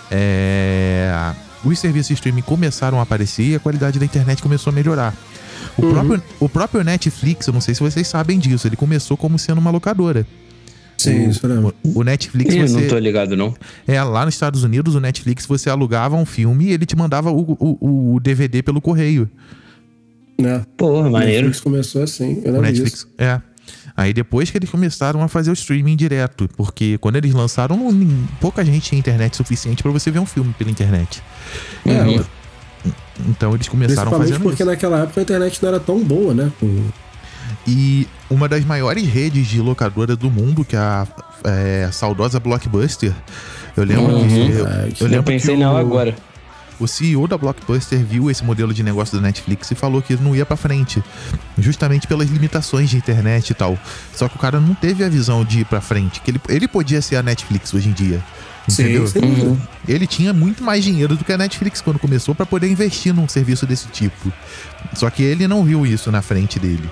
É, os serviços de streaming começaram a aparecer e a qualidade da internet começou a melhorar. O, próprio, o próprio Netflix, eu não sei se vocês sabem disso, ele começou como sendo uma locadora. Sim, o, isso eu lembro. o, o Netflix, Ih, você... não tô ligado, não. É, lá nos Estados Unidos, o Netflix, você alugava um filme e ele te mandava o, o, o DVD pelo correio. Né? Porra, O maneiro. Netflix começou assim, eu O Netflix. disso. É. Aí depois que eles começaram a fazer o streaming direto, porque quando eles lançaram, não- pouca gente tinha internet suficiente pra você ver um filme pela internet. É, Uhum. Então eles começaram Principalmente fazendo porque isso. naquela época a internet não era tão boa, né? E uma das maiores redes de locadora do mundo, que é a é, saudosa Blockbuster, eu lembro Uhum. que. Eu, Verdade. eu Eu, lembro pensei que nela o- agora. O CEO da Blockbuster viu esse modelo de negócio da Netflix e falou que não ia pra frente, justamente pelas limitações de internet e tal. Só que o cara não teve a visão de ir pra frente, que ele, ele podia ser a Netflix hoje em dia. Entendeu? sem dúvida. Uhum. Ele tinha muito mais dinheiro do que a Netflix quando começou pra poder investir num serviço desse tipo. Só que ele não viu isso na frente dele.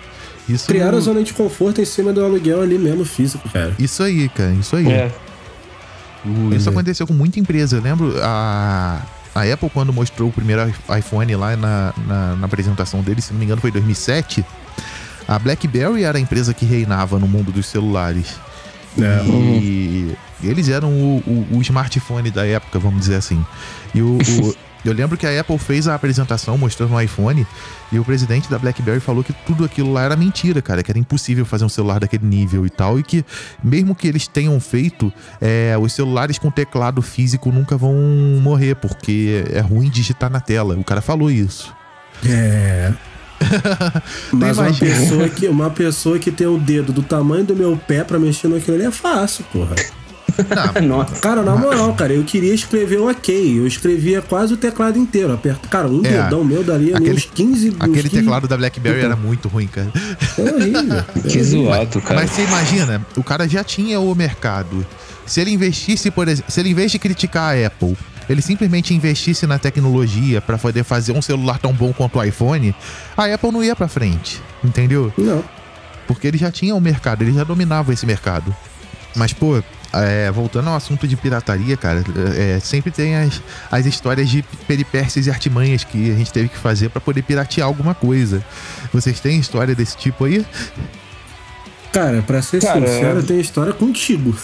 Isso, Criaram a zona de conforto em cima do aluguel ali mesmo físico, cara. isso aí, cara, isso aí. É. Isso é. aconteceu com muita empresa. Eu lembro a, a Apple, quando mostrou o primeiro iPhone lá na, na, na apresentação dele, se não me engano foi em 2007, a BlackBerry era a empresa que reinava no mundo dos celulares. É. E eles eram o, o- o smartphone da época, vamos dizer assim. E o, o- eu lembro que a Apple fez a apresentação mostrando o iPhone e o presidente da BlackBerry falou que tudo aquilo lá era mentira, cara, que era impossível fazer um celular daquele nível e tal, e que mesmo que eles tenham feito, é, os celulares com teclado físico nunca vão morrer, porque é ruim digitar na tela. O cara falou isso. É. Mas uma pessoa, que, uma pessoa que tem o dedo do tamanho do meu pé pra mexer naquilo ali é fácil, porra. Nossa. Cara, na moral, cara, eu queria escrever o ok. Eu escrevia quase o teclado inteiro. Aperto, cara, um É, dedão meu daria aquele- uns 15 uns Aquele 15 teclado da BlackBerry era muito ruim, cara. É horrível. Que zoado, cara. Mas você imagina, o cara já tinha o mercado. Se ele investisse, por exemplo, se ele em vez de criticar a Apple, ele simplesmente investisse na tecnologia pra poder fazer um celular tão bom quanto o iPhone, a Apple não ia pra frente, entendeu? Não. Porque ele já tinha o mercado, ele já dominava esse mercado. Mas, pô, é, voltando ao assunto de pirataria, cara, é, sempre tem as, as histórias de peripécias e artimanhas que a gente teve que fazer pra poder piratear alguma coisa. Vocês têm história desse tipo aí? Cara, pra ser Cara, sincero, é- eu tenho história contigo.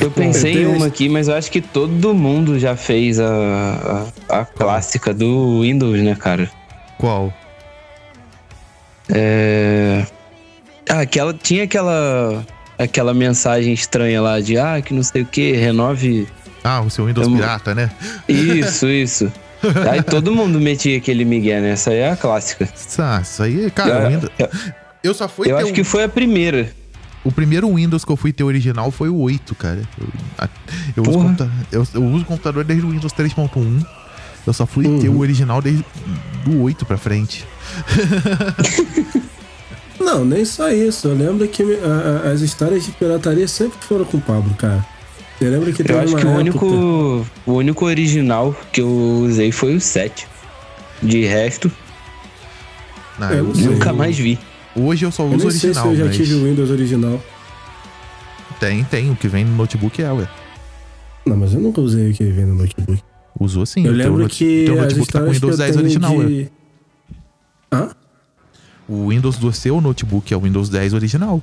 Eu pensei em uma aqui, mas eu acho que todo mundo já fez a, a, a clássica do Windows, né, cara? Qual? É... Ah, aquela, tinha aquela, aquela mensagem estranha lá de, ah, que não sei o que, renove... Ah, o seu Windows Eu- pirata, né? Isso, isso. Aí todo mundo metia aquele migué, né? Essa aí é a clássica. Ah, isso aí, cara, eu Windows... Eu só fui eu ter acho um- que foi a primeira. O primeiro Windows que eu fui ter original foi o 8, cara. Eu, eu, uso, computa- eu, eu uso computador desde o Windows 3.1. Eu só fui ter Uhum. o original desde do 8 pra frente. Não, nem só isso. Eu lembro que a- a- as histórias de pirataria sempre foram com o Pablo, cara. Eu lembro que Eu teve acho uma que o único, o único original que eu usei foi o 7. De resto, Ah, Eu eu- nunca mais vi. hoje eu só Eu uso nem sei se original, eu já mas tive o Windows original. tem, tem. O que vem no notebook é, ué. Não, mas eu nunca usei o que vem no notebook. Usou sim. eu o teu lembro note- que teu notebook tá com o eu Windows 10 tenho original, ué. de... Hã? O Windows do seu notebook é o Windows 10 original.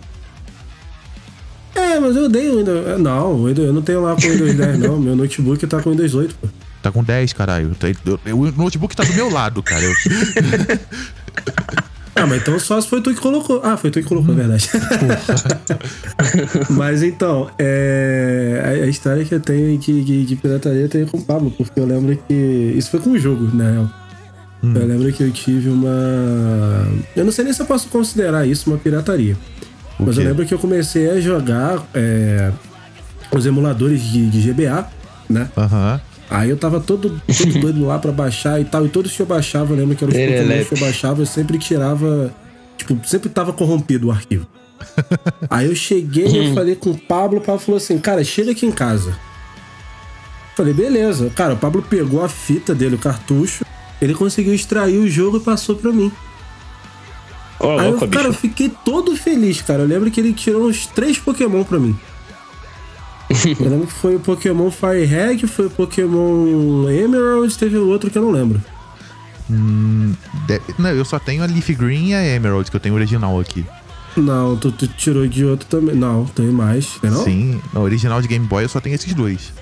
É, mas eu odeio o Windows... é, Não, eu não tenho lá com o Windows 10, não. Meu notebook tá com o Windows 8, pô. Tá com 10, caralho. O notebook tá do meu lado, cara. Eu- Ah, mas então só se foi tu que colocou. Ah, foi tu que colocou, é verdade. mas então, é... a, história que eu tenho de, de, de pirataria eu tenho com o Pablo, porque eu lembro que. Isso foi com o jogo, na real. Hum. Eu lembro que eu tive uma. Eu não sei nem se eu posso considerar isso uma pirataria. O mas quê? eu lembro que eu comecei a jogar é, os emuladores de, de GBA, né? Aham. Aí eu tava todo, todo doido lá pra baixar e tal. E todos que eu baixava, eu lembro que eram os Pokémon que eu baixava, eu sempre tirava. Tipo, sempre tava corrompido o arquivo. Aí eu cheguei e eu falei com o Pablo, o Pablo falou assim, cara, chega aqui em casa. Falei, beleza. Cara, o Pablo pegou a fita dele, o cartucho, ele conseguiu extrair o jogo e passou pra mim. Ô, Aí eu, louco, cara, eu fiquei todo feliz, cara. Eu lembro que ele tirou uns três Pokémon pra mim. eu lembro que foi o Pokémon Fire Red, foi o Pokémon Emerald, teve o outro que eu não lembro. De- Não, eu só tenho a Leaf Green e a Emerald, que eu tenho original aqui. Não, tu, tu tirou de outro também. Não, tem mais, tem não? Sim, na original de Game Boy eu só tenho esses dois.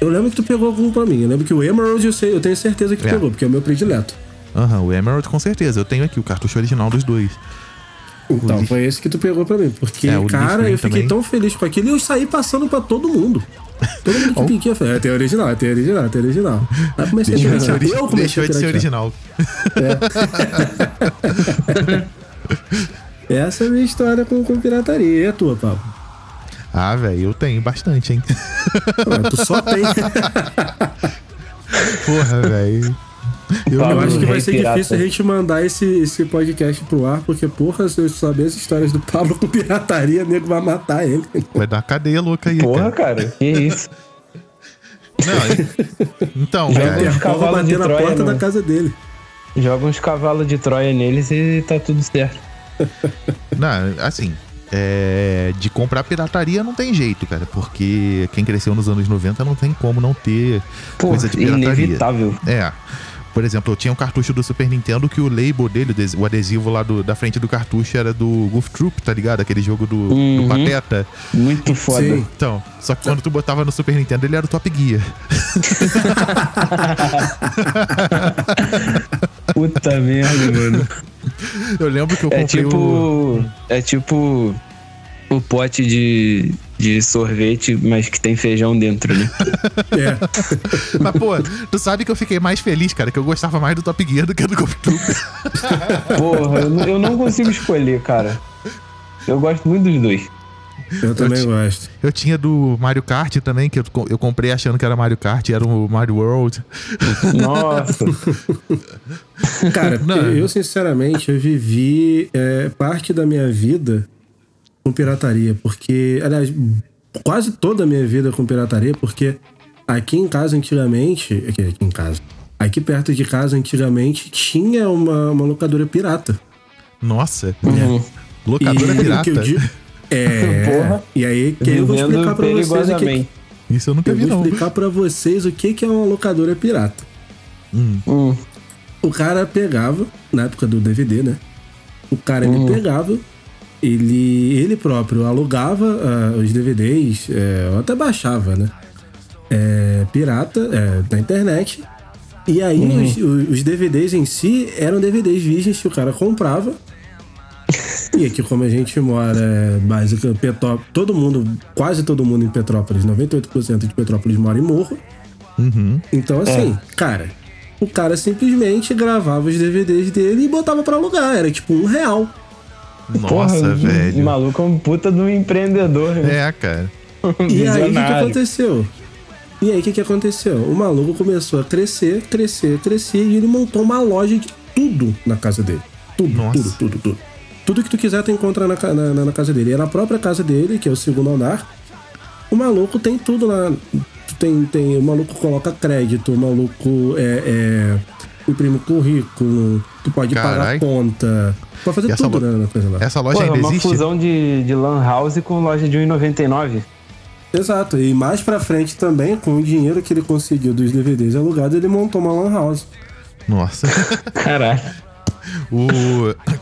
Eu lembro que tu pegou algum pra mim. Eu lembro que o Emerald eu sei, eu tenho certeza que tu É. pegou, porque é o meu predileto. Aham, o Emerald com certeza. Eu tenho aqui o cartucho original dos dois. Então, foi esse que tu pegou pra mim. Porque, É, o cara, eu fiquei também. tão feliz com aquilo e eu saí passando pra todo mundo. Todo mundo que falei, é, tem original, é, tem original, tem original. Aí comecei Deixou a ser, piratear. ori- Eu comecei deixou a de ser original. Essa é a minha história com, com pirataria. E a tua, Pablo? Ah, velho, eu tenho bastante, hein? Tu só tem. Porra, velho. Eu, Eu acho que vai ser pirata. difícil a gente mandar esse, esse podcast pro ar, porque, porra, se eu saber as histórias do Pablo com pirataria, o nego vai matar ele. vai dar cadeia louca aí, Porra, cara. cara, que isso. Não, então, Já cara. tem- Interpol vai cavalo bater de na Troia, porta não. da casa dele. Joga uns cavalos de Troia neles e tá tudo certo. Não, assim, é, de comprar pirataria não tem jeito, cara, porque quem cresceu nos anos 90 não tem como não ter Pô, coisa de pirataria. inevitável. É. Por exemplo, eu tinha um cartucho do Super Nintendo que o label dele, o des- o adesivo lá do- da frente do cartucho era do Goof Troop, tá ligado? Aquele jogo do, do Uhum. Pateta. Muito foda. Sim. Então, só que quando tu botava no Super Nintendo, ele era o Top Gear. Puta merda, mano. Eu lembro que eu É comprei o... tipo. É tipo. O pote de, de sorvete, mas que tem feijão dentro, né? É. Mas, pô, tu sabe que eu fiquei mais feliz, cara, que eu gostava mais do Top Gear do que do Goof Troop. Porra, eu não, eu não consigo escolher, cara. Eu gosto muito dos dois. Eu também te- gosto. Eu tinha do Mario Kart também, que eu, eu comprei achando que era Mario Kart, era o Mario World. Nossa. Cara, Não. eu sinceramente, eu vivi é, parte da minha vida com pirataria, porque, aliás, quase toda a minha vida com pirataria, porque aqui em casa antigamente, aqui, aqui em casa, aqui perto de casa antigamente tinha uma, uma locadora pirata. Nossa, Uhum. locadora E o pirata. que eu digo- é, Porra. e aí que eu vou explicar pra vocês o que. Isso eu nunca eu vi, vou não. explicar pra vocês o que, que é uma locadora pirata. Hum. O cara pegava, na época do DVD, né? O cara ele pegava, ele, ele próprio alugava ah, os DVDs, é, ou até baixava, né? É, pirata, é, da internet. E aí os, os- os DVDs em si eram DVDs virgens que o cara comprava. E aqui, como a gente mora, é, básica, Petró- todo mundo, quase todo mundo em Petrópolis, 98% de Petrópolis mora em morro. Uhum. Então, assim, cara, o cara simplesmente gravava os DVDs dele e botava pra alugar. Era tipo um real. Nossa, Porra, O velho. maluco é um puta de um empreendedor, né? É, cara. E aí, o que, que aconteceu? E aí, o que, que aconteceu? O maluco começou a crescer, crescer, crescer e ele montou uma loja de tudo na casa dele. Tudo, Nossa. tudo, tudo, tudo. Tudo que tu quiser tu encontra na, na, na- casa dele. E na própria casa dele, que é o segundo andar, o maluco tem tudo lá. Tem, tem, o maluco coloca crédito, o maluco é, é, imprime currículo, tu pode pagar Carai. conta. Pode fazer essa tudo lo- né, na coisa lá. Essa loja Pô, é ainda uma existe? fusão de, de Lan House com loja de 1,99. Exato, e mais pra frente também, com o dinheiro que ele conseguiu dos DVDs alugados, ele montou uma lan house. Nossa. Caralho. O.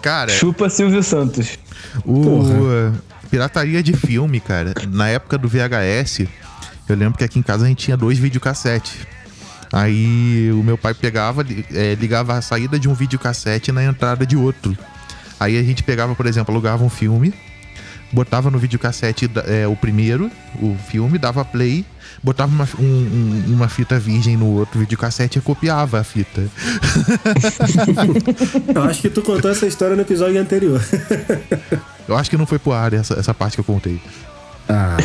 Cara, Chupa Silvio Santos. o. Porra. Pirataria de filme, cara. Na época do VHS, eu lembro que aqui em casa a gente tinha dois videocassetes. Aí o meu pai pegava, eh, ligava a saída de um videocassete na entrada de outro. Aí a gente pegava, por exemplo, alugava um filme, botava no videocassete eh, o primeiro, o filme, dava play, botava uma, um- um- uma fita virgem no outro videocassete e copiava a fita. Eu acho que tu contou essa história no episódio anterior. Eu acho que não foi pro ar essa, essa parte que eu contei. Ah,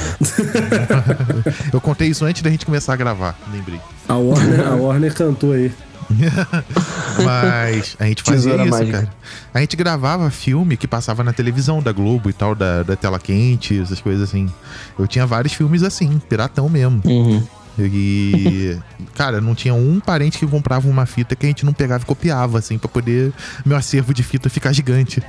Eu contei isso antes da gente começar a gravar, lembrei. a Warner, a Warner cantou aí. Mas a gente fazia Tesoura isso, mágica. cara. A gente gravava filme que passava na televisão da Globo e tal, da, da tela quente, essas coisas assim. Eu tinha vários filmes assim, piratão mesmo. Uhum. E, cara, não tinha um parente que comprava uma fita que a gente não pegava e copiava, assim, pra poder meu acervo de fita ficar gigante.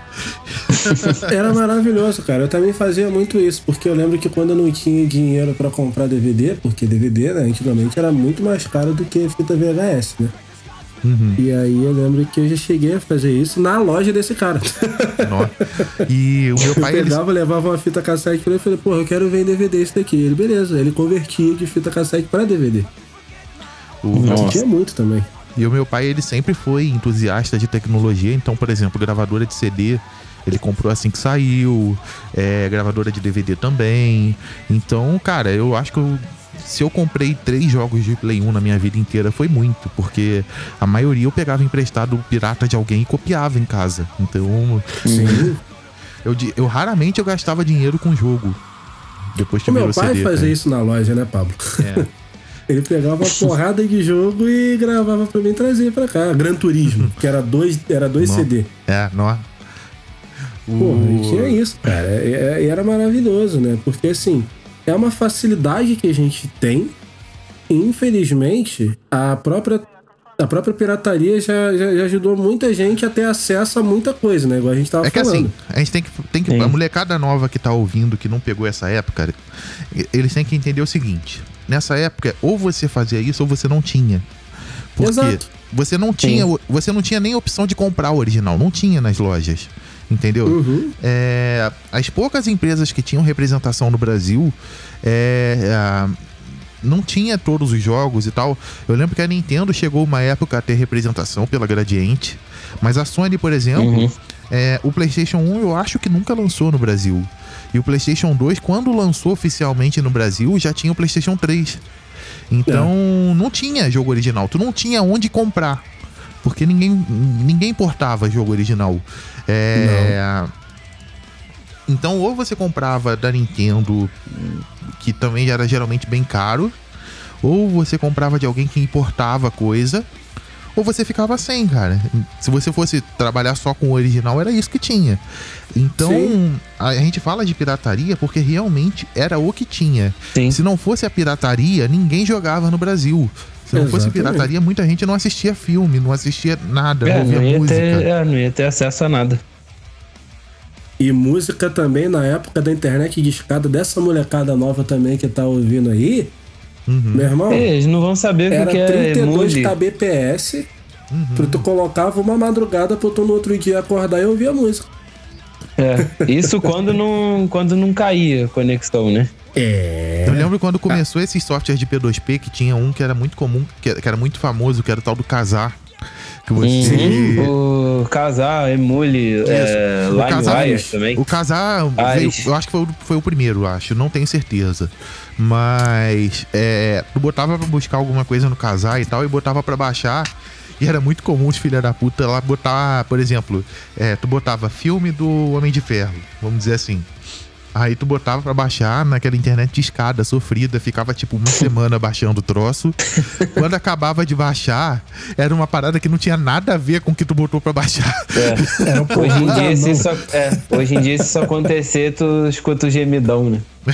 Era maravilhoso, cara. Eu também fazia muito isso, porque eu lembro que quando eu não tinha dinheiro pra comprar DVD, porque DVD, né, antigamente era muito mais caro do que fita VHS, né? E aí eu lembro que eu já cheguei a fazer isso na loja desse cara. Nó. E o meu Eu pai, ele, pegava, levava uma fita cassete pra ele e falei, pô, eu quero ver em DVD esse daqui. Ele, beleza. Ele convertia de fita cassete pra DVD. o, Nossa. Tinha muito também. E o meu pai, ele sempre foi entusiasta de tecnologia. Então, por exemplo, gravadora de CD, Ele comprou assim que saiu, é, gravadora de DVD também. Então, cara, eu acho que eu se eu comprei três jogos de Play 1 na minha vida inteira, foi muito, porque a maioria eu pegava emprestado pirata de alguém e copiava em casa. Então, Sim. eu, eu raramente eu gastava dinheiro com jogo. Depois que O meu pai CD, fazia cara. isso na loja, né, Pablo? É. Ele pegava uma porrada de jogo e gravava pra mim e trazia pra cá. Gran Turismo, que era dois, era dois Não. CD. É, não. Pô, O- e tinha isso, cara. E e- e era maravilhoso, né? Porque assim, é uma facilidade que a gente tem. E, infelizmente, a própria, a própria pirataria já, já, já ajudou muita gente a ter acesso a muita coisa, né? Igual a gente tava É que falando. assim, a gente tem que. Tem que Sim. a molecada nova que tá ouvindo, que não pegou essa época, eles têm que entender o seguinte: nessa época, ou você fazia isso ou você não tinha. Porque Exato. você não tinha. Você não tinha nem a opção de comprar o original, não tinha nas lojas. Entendeu? Uhum. É, as poucas empresas que tinham representação no Brasil é, a- não tinha todos os jogos e tal. Eu lembro que a Nintendo chegou uma época a ter representação pela Gradiente, mas a Sony, por exemplo, Uhum. é, o PlayStation 1 eu acho que nunca lançou no Brasil. E o PlayStation 2, quando lançou oficialmente no Brasil, já tinha o PlayStation 3. Então não tinha jogo original, tu não tinha onde comprar. Porque ninguém, ninguém importava jogo original. É, Então, ou você comprava da Nintendo, que também era geralmente bem caro, ou você comprava de alguém que importava coisa, ou você ficava sem, cara. Se você fosse trabalhar só com o original, era isso que tinha. Então, Sim. a, a gente fala de pirataria porque realmente era o que tinha. Sim. Se não fosse a pirataria, ninguém jogava no Brasil. Se não fosse pirataria, muita gente não assistia filme, não assistia nada, É, não ouvia não, ia música. ter, é, não ia ter acesso a nada. E música também na época da internet de escada dessa molecada nova também que tá ouvindo aí. Uhum. Meu irmão, É, eles não vão saber o era que é 32 emule. kbps. Uhum. Tu, tu colocava uma madrugada pra tu no outro dia acordar e ouvir a música. É, isso quando não, quando não caía a conexão, né? É. Eu lembro quando começou esses softwares de P2P que tinha um que era muito comum, que era, que era muito famoso, que era o tal do Casar. Que você. Uhum. O Casar, Emule, é, O Casar, LimeWire também. o Casar Ah, eu acho que foi o, foi o primeiro, acho, não tenho certeza. Mas é, tu botava pra buscar alguma coisa no Casar e tal, e botava pra baixar. E era muito comum os filha da puta lá botar, por exemplo, é, tu botava filme do Homem de Ferro, vamos dizer assim. Aí tu botava pra baixar naquela internet de escada, sofrida, ficava tipo uma semana baixando o troço. Quando acabava de baixar, era uma parada que não tinha nada a ver com o que tu botou pra baixar. É. Era um Hoje em, dia, se isso, é, hoje em dia, se isso acontecer, tu escuta o gemidão, né?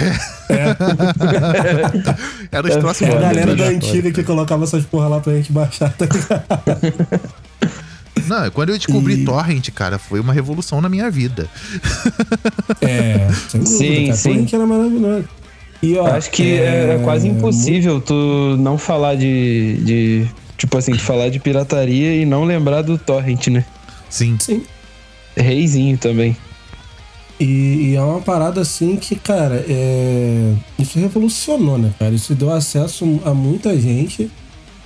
Era os troços É a foda, galera da antiga que colocava essas porra lá pra gente baixar, tá ligado? Não, quando eu descobri E- Torrent, cara, foi uma revolução na minha vida. É, sem dúvida, Sim, cara. sim. Torrent era maravilhoso. E, ó, Acho que é, é quase impossível tu não falar de, de. Tipo assim, tu falar de pirataria e não lembrar do Torrent, né? Sim. Sim. Reizinho também. E, e é uma parada assim que, cara, é... isso revolucionou, né, cara? Isso deu acesso a muita gente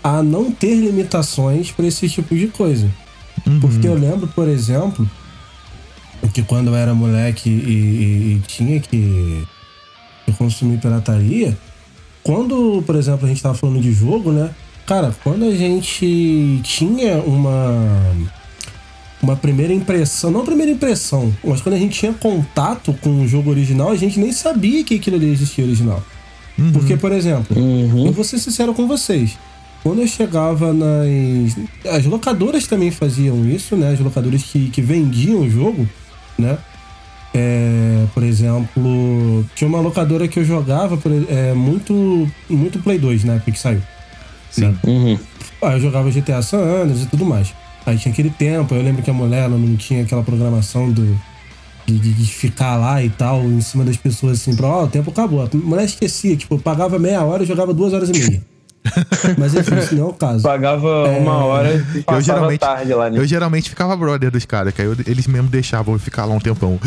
a não ter limitações pra esse tipo de coisa. Uhum. Porque eu lembro, por exemplo, que quando eu era moleque e, e- e tinha que, que consumir pirataria, quando, por exemplo, a gente tava falando de jogo, né? Cara, quando a gente tinha uma uma primeira impressão, não primeira impressão, mas quando a gente tinha contato com o jogo original, a gente nem sabia que aquilo ali existia original. Uhum. Porque, por exemplo, Uhum. eu vou ser sincero com vocês. Quando eu chegava nas. As locadoras também faziam isso, né? As locadoras que, que vendiam o jogo, né? É, por exemplo, tinha uma locadora que eu jogava é, muito, muito Play 2 na época que saiu. Sim. Uhum. Aí eu jogava GTA San Andreas e tudo mais. Aí tinha aquele tempo, eu lembro que a mulher ela não tinha aquela programação do, de, de- ficar lá e tal, em cima das pessoas assim, pra, ó, o tempo acabou. A mulher esquecia, tipo, eu pagava meia hora e jogava duas horas e meia. Mas enfim, isso não é o caso. Pagava uma hora e passava geralmente- tarde lá, né? Eu geralmente ficava brother dos caras, que aí eu- eles mesmo deixavam eu ficar lá um tempão.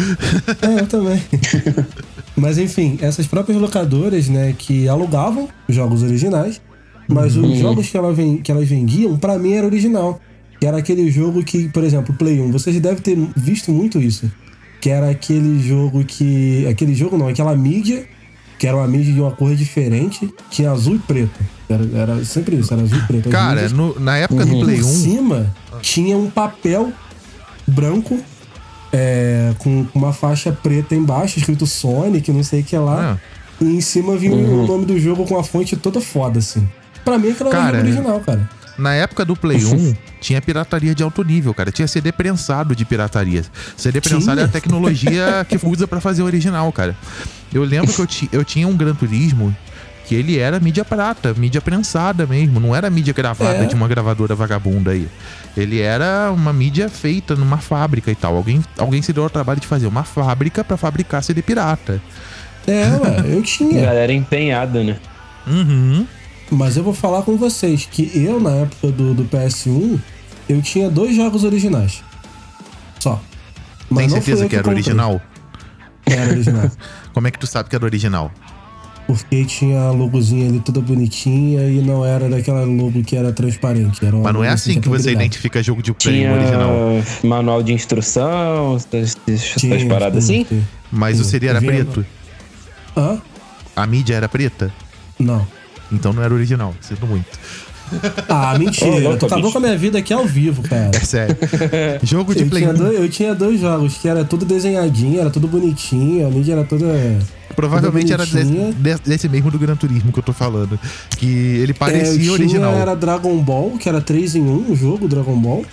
É, eu também. Mas enfim, essas próprias locadoras, né, que alugavam os jogos originais, mas os jogos que, ela ven- que elas vendiam, pra mim era original. Que era aquele jogo que, por exemplo, Play 1, vocês devem ter visto muito isso. que era aquele jogo que. Aquele jogo não, aquela mídia, que era uma mídia de uma cor diferente, tinha azul e preto. Era, era sempre isso, era azul e preto. As Cara, mídias. no- na época do E Play por 1. cima tinha um papel branco é, com uma faixa preta embaixo, escrito Sonic, não sei o que lá. Ah, E em cima vinha o nome do jogo com a fonte toda foda, assim. Pra mim, aquilo era o original, cara. Na época do Play 1, tinha pirataria de alto nível, cara. Tinha CD prensado de pirataria. CD prensado Tinha? é a tecnologia que usa pra fazer o original, cara. Eu lembro que eu, ti- eu tinha um Gran Turismo que ele era mídia prata, mídia prensada mesmo. Não era mídia gravada É. de uma gravadora vagabunda aí. Ele era uma mídia feita numa fábrica e tal. Alguém, alguém se deu ao trabalho de fazer uma fábrica pra fabricar CD pirata. É, ué, eu tinha. Galera empenhada, né? Uhum. Mas eu vou falar com vocês que eu, na época do, do PS1, eu tinha dois jogos originais. Só. Mas Tem certeza eu que era comprei. original? Era original. Como é que tu sabe que era original? Porque tinha a logozinha ali toda bonitinha e não era daquela logo que era transparente. Era Mas não é assim que tinha você identifica jogo de Play Tinha 1 original. manual de instrução, essas, essas Tinha, paradas tinha, assim. tinha. Mas o Sim. CD era preto? Hã? A mídia era preta? Não. Então não era original, sinto muito. Ah, mentira. Tu acabou bicho. com a minha vida aqui ao vivo, cara. É sério. Jogo de Eu Play tinha, 1. dois, eu tinha dois jogos que era tudo desenhadinho, era tudo bonitinho, a mídia era toda. Provavelmente era desse, desse- mesmo do Gran Turismo que eu tô falando. Que ele É, eu parecia tinha, original. Era Dragon Ball, que era 3 em 1 o jogo, Dragon Ball.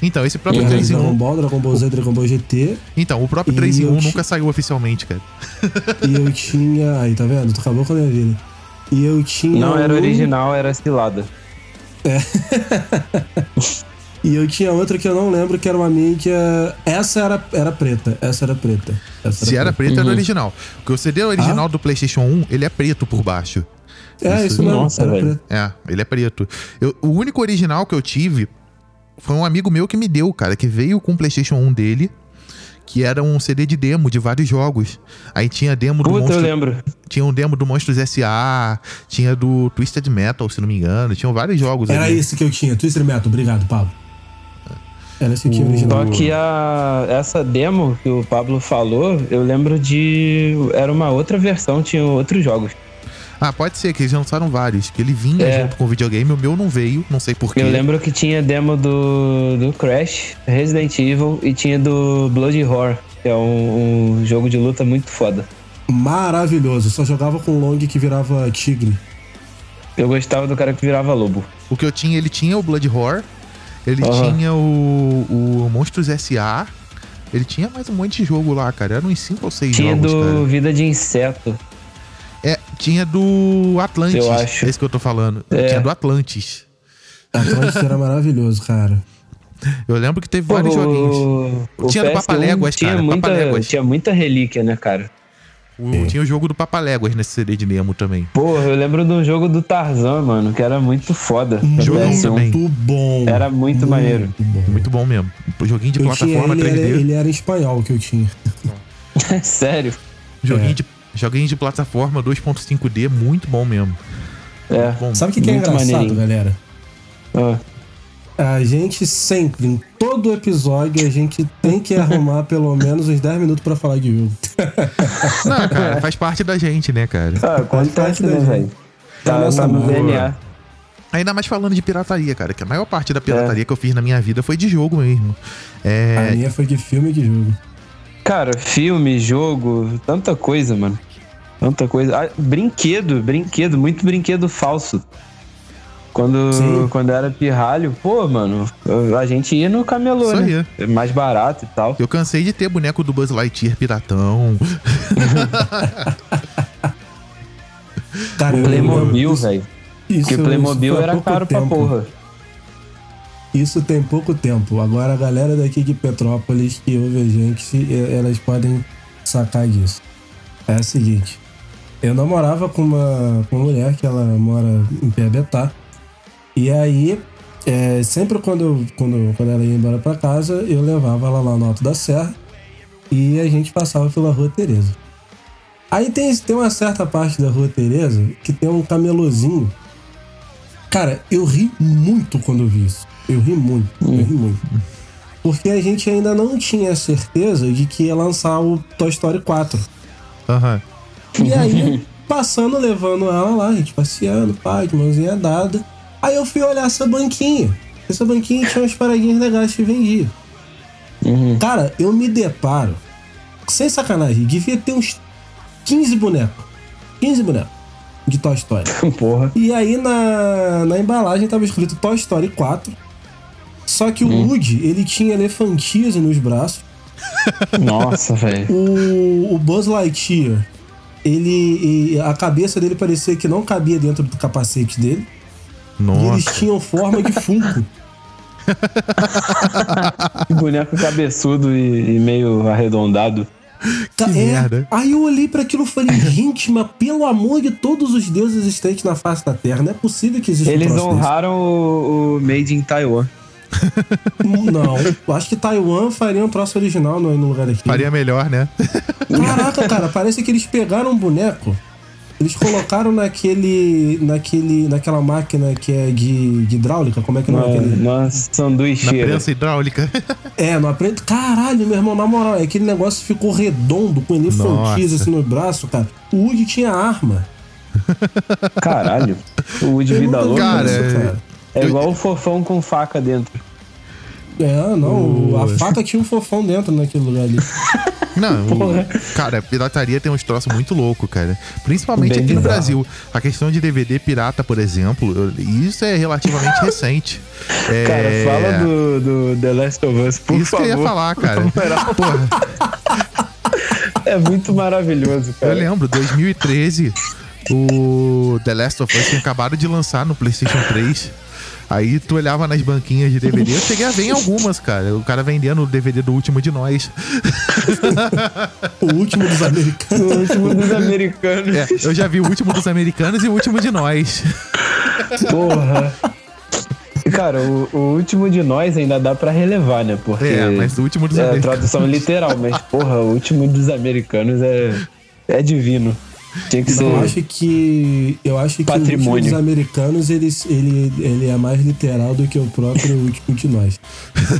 Então, esse próprio Era 3 em Dragon 1. Ball, Dragon Ball Z, Dragon Ball GT. Então, o próprio E 3 em eu 1 ti- nunca saiu oficialmente, cara. E eu tinha. Aí, tá vendo? Tu acabou com a minha vida. E eu tinha. Não era um- original, era cilada. E eu tinha outro que eu não lembro, que era uma mídia. Essa era, era preta. Essa era preta. Essa Se era preto, Uhum. era original. Porque o CD original do PlayStation 1, ele é preto por baixo. É, isso mesmo. Nossa, era velho. preto. É, ele é preto. Eu- o único original que eu tive foi um amigo meu que me deu, cara, que veio com o PlayStation 1 dele, que era um CD de demo de vários jogos. Aí tinha demo do Puta, eu Monstro, lembro. tinha um demo do Monstros S.A., tinha do Twisted Metal, se não me engano, tinham vários jogos Era ali. esse que eu tinha. Twister Metal. Obrigado, Pablo. Era esse que eu tinha original. Só que a, essa demo que o Pablo falou, eu lembro de. Era uma outra versão, tinha outros jogos. Ah, pode ser, que eles lançaram vários, que ele vinha É. junto com o videogame, o meu não veio, não sei porquê. Eu lembro que tinha demo do, do Crash, Resident Evil e tinha do Blood Horror, que é um, um jogo de luta muito foda. Maravilhoso. Só jogava com long que virava tigre. Eu gostava do cara que virava lobo. O que eu tinha, ele tinha o Blood Horror, ele Aham. tinha o, o Monstros S.A., ele tinha mais um monte de jogo lá, cara. Eram uns 5 ou 6 Tinha jogos, do cara. Vida de Inseto. É, tinha do Atlantis. Eu acho. Esse que eu tô falando. É. Tinha do Atlantis. Atlantis era maravilhoso, cara. Eu lembro que teve Pô, vários joguinhos. o, o Tinha do PS1 Papaléguas, tinha cara, Muita, Papaléguas. Tinha muita relíquia, né, cara? O- Tinha o jogo do Papaléguas nesse CD de Nemo também. Porra, eu lembro do jogo do Tarzan, mano, que era muito foda. no Jogo PS1. também. Muito bom. Era muito maneiro. bom. Muito bom mesmo. Um joguinho de Eu tinha plataforma ele, 3D. era, ele era espanhol que eu tinha. Sério. Joguinho, É. de, joguinho de plataforma 2.5D, muito bom mesmo. É. Bom, Sabe o que, que é Muito engraçado, maneirinho. galera? Ah, A gente sempre, em todo episódio, a gente tem que arrumar pelo menos uns 10 minutos pra falar de jogo. Não, cara, faz parte da gente, né, cara? ah acontece, da né, gente. velho? Tá Tá, tá no. DNA. Ainda mais falando de pirataria, cara, que a maior parte da pirataria que eu fiz na minha vida foi de jogo mesmo. É, A minha foi de filme e de jogo. Cara, filme, jogo, tanta coisa, mano. Tanta coisa. Ah, brinquedo, brinquedo, muito brinquedo falso. Quando, Sim. quando era pirralho, pô, mano, a gente ia no camelô, Isso né? É Mais barato e tal. Eu cansei de ter boneco do Buzz Lightyear piratão. Cara, Playmobil, velho. Isso, Porque Playmobil era caro pra tempo. porra. Isso tem pouco tempo. Agora a galera daqui de Petrópolis que ouve a gente, elas podem sacar disso. É o seguinte. Eu namorava com uma, com uma mulher que ela mora em Piabetá. E aí, é, sempre quando, quando, quando ela ia embora pra casa, eu levava ela lá no Alto da Serra e a gente passava pela Rua Tereza. Aí tem, tem uma certa parte da Rua Tereza que tem um camelozinho. Cara, eu ri muito quando vi isso. Eu ri muito, eu ri muito. Porque a gente ainda não tinha certeza de que ia lançar o Toy Story 4. Aham. E aí, passando, levando ela lá, a gente passeando, pai, de mãozinha dada. Aí eu fui olhar essa banquinha. Essa banquinha tinha umas paradinhas legais que vendia. Uhum. Cara, eu me deparo, sem sacanagem, devia ter uns 15 bonecos. 15 bonecos de Toy Story. Porra. E aí na, na embalagem tava escrito Toy Story 4. Só que o Woody, ele tinha elefantias nos braços. Nossa, velho. O, o Buzz Lightyear, ele, e a cabeça dele parecia que não cabia dentro do capacete dele. E eles Nossa. tinham forma de Funko. Que boneco cabeçudo e, e meio arredondado. Ca- Que merda. Aí eu olhei pra aquilo e falei, gente, mas pelo amor de todos os deuses existentes na face da Terra, não é possível que exista um Eles desse. honraram o, o Made in Taiwan. Não, eu acho que Taiwan faria um troço original no, no lugar daqui. Faria melhor, né? Caraca, cara, parece que eles pegaram um boneco, eles colocaram naquele. naquele. naquela máquina que é de, de hidráulica, como é que não é aquele. uma Na sanduicheira. prensa hidráulica. É, não aprende. Caralho, meu irmão, na moral, aquele negócio ficou redondo, com elefantias assim no braço, cara. O Woody tinha arma. Caralho. O Woody Vida Louca. Cara, isso, cara. É igual o fofão com faca dentro. É, não, a O- faca tinha um fofão dentro naquele lugar ali. Não, o, cara, pirataria tem uns troços muito louco, cara. Principalmente Bem aqui no bizarro. Brasil. A questão de DVD pirata, por exemplo, eu- isso é relativamente recente. É, Cara, fala do, do The Last of Us, por Isso favor. que eu ia falar, cara. Porra, É muito maravilhoso, eu cara. lembro, 2013, o The Last of Us tinha acabado de lançar no PlayStation 3. Aí tu olhava nas banquinhas de DVD, eu cheguei a ver em algumas, cara. O cara vendendo o DVD do último de nós. O último dos americanos. O último dos americanos. É, eu já vi o último dos americanos e o último de nós. Porra. Cara, o, o último de nós ainda dá pra relevar, né? Porque É, mas o último dos é a americanos. tradução literal, mas porra, o último dos americanos é, é divino. Tinha que ser. Eu acho que. Eu acho que o Patrimônio. último dos americanos ele, ele, ele é mais literal do que o próprio último de nós.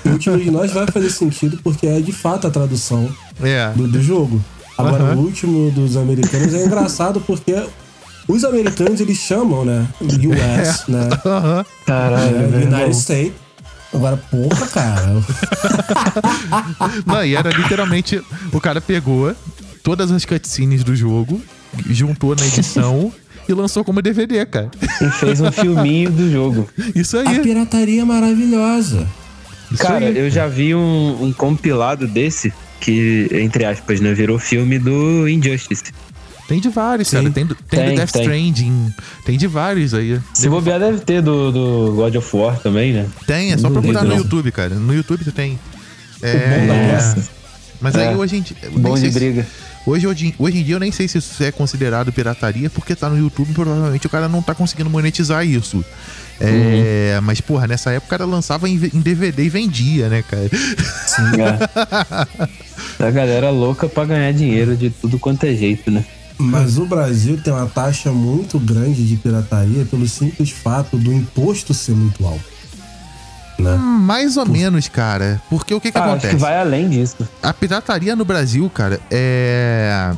O último de nós vai fazer sentido porque é de fato a tradução É. do, do jogo. Agora, o último dos americanos é engraçado porque os americanos eles chamam, né? US, né? Aham. Caralho, é, irmão. United States. Agora, porra, cara. Não, e era literalmente. O cara pegou todas as cutscenes do jogo, juntou na edição e lançou como DVD, cara. E fez um filminho do jogo. Isso A aí. pirataria é maravilhosa. Isso Cara, aí. eu já vi um, um compilado desse que, entre aspas, né, virou filme do Injustice. Tem de vários, Sim. cara. Tem, do- tem, Tem, do Death tem. Stranding. Tem de vários aí. Se bobear, deve ter do, do God of War também, né? Tem, é só Não procurar no. YouTube, cara. No YouTube tu tem. O bom da É. guerra. Mas aí É. hoje em dia. eu nem Bom de se- briga. Hoje, hoje, hoje em dia eu nem sei se isso é considerado pirataria, porque tá no YouTube, provavelmente o cara não tá conseguindo monetizar isso. É, Mas, porra, nessa época o cara lançava em, em DVD e vendia, né, cara? É. A galera louca pra ganhar dinheiro de tudo quanto é jeito, né? Mas o Brasil tem uma taxa muito grande de pirataria pelo simples fato do imposto ser muito alto. Né? Mais ou menos, cara. Porque o que que Ah, acho acontece? que vai além disso. A pirataria no Brasil, cara, é.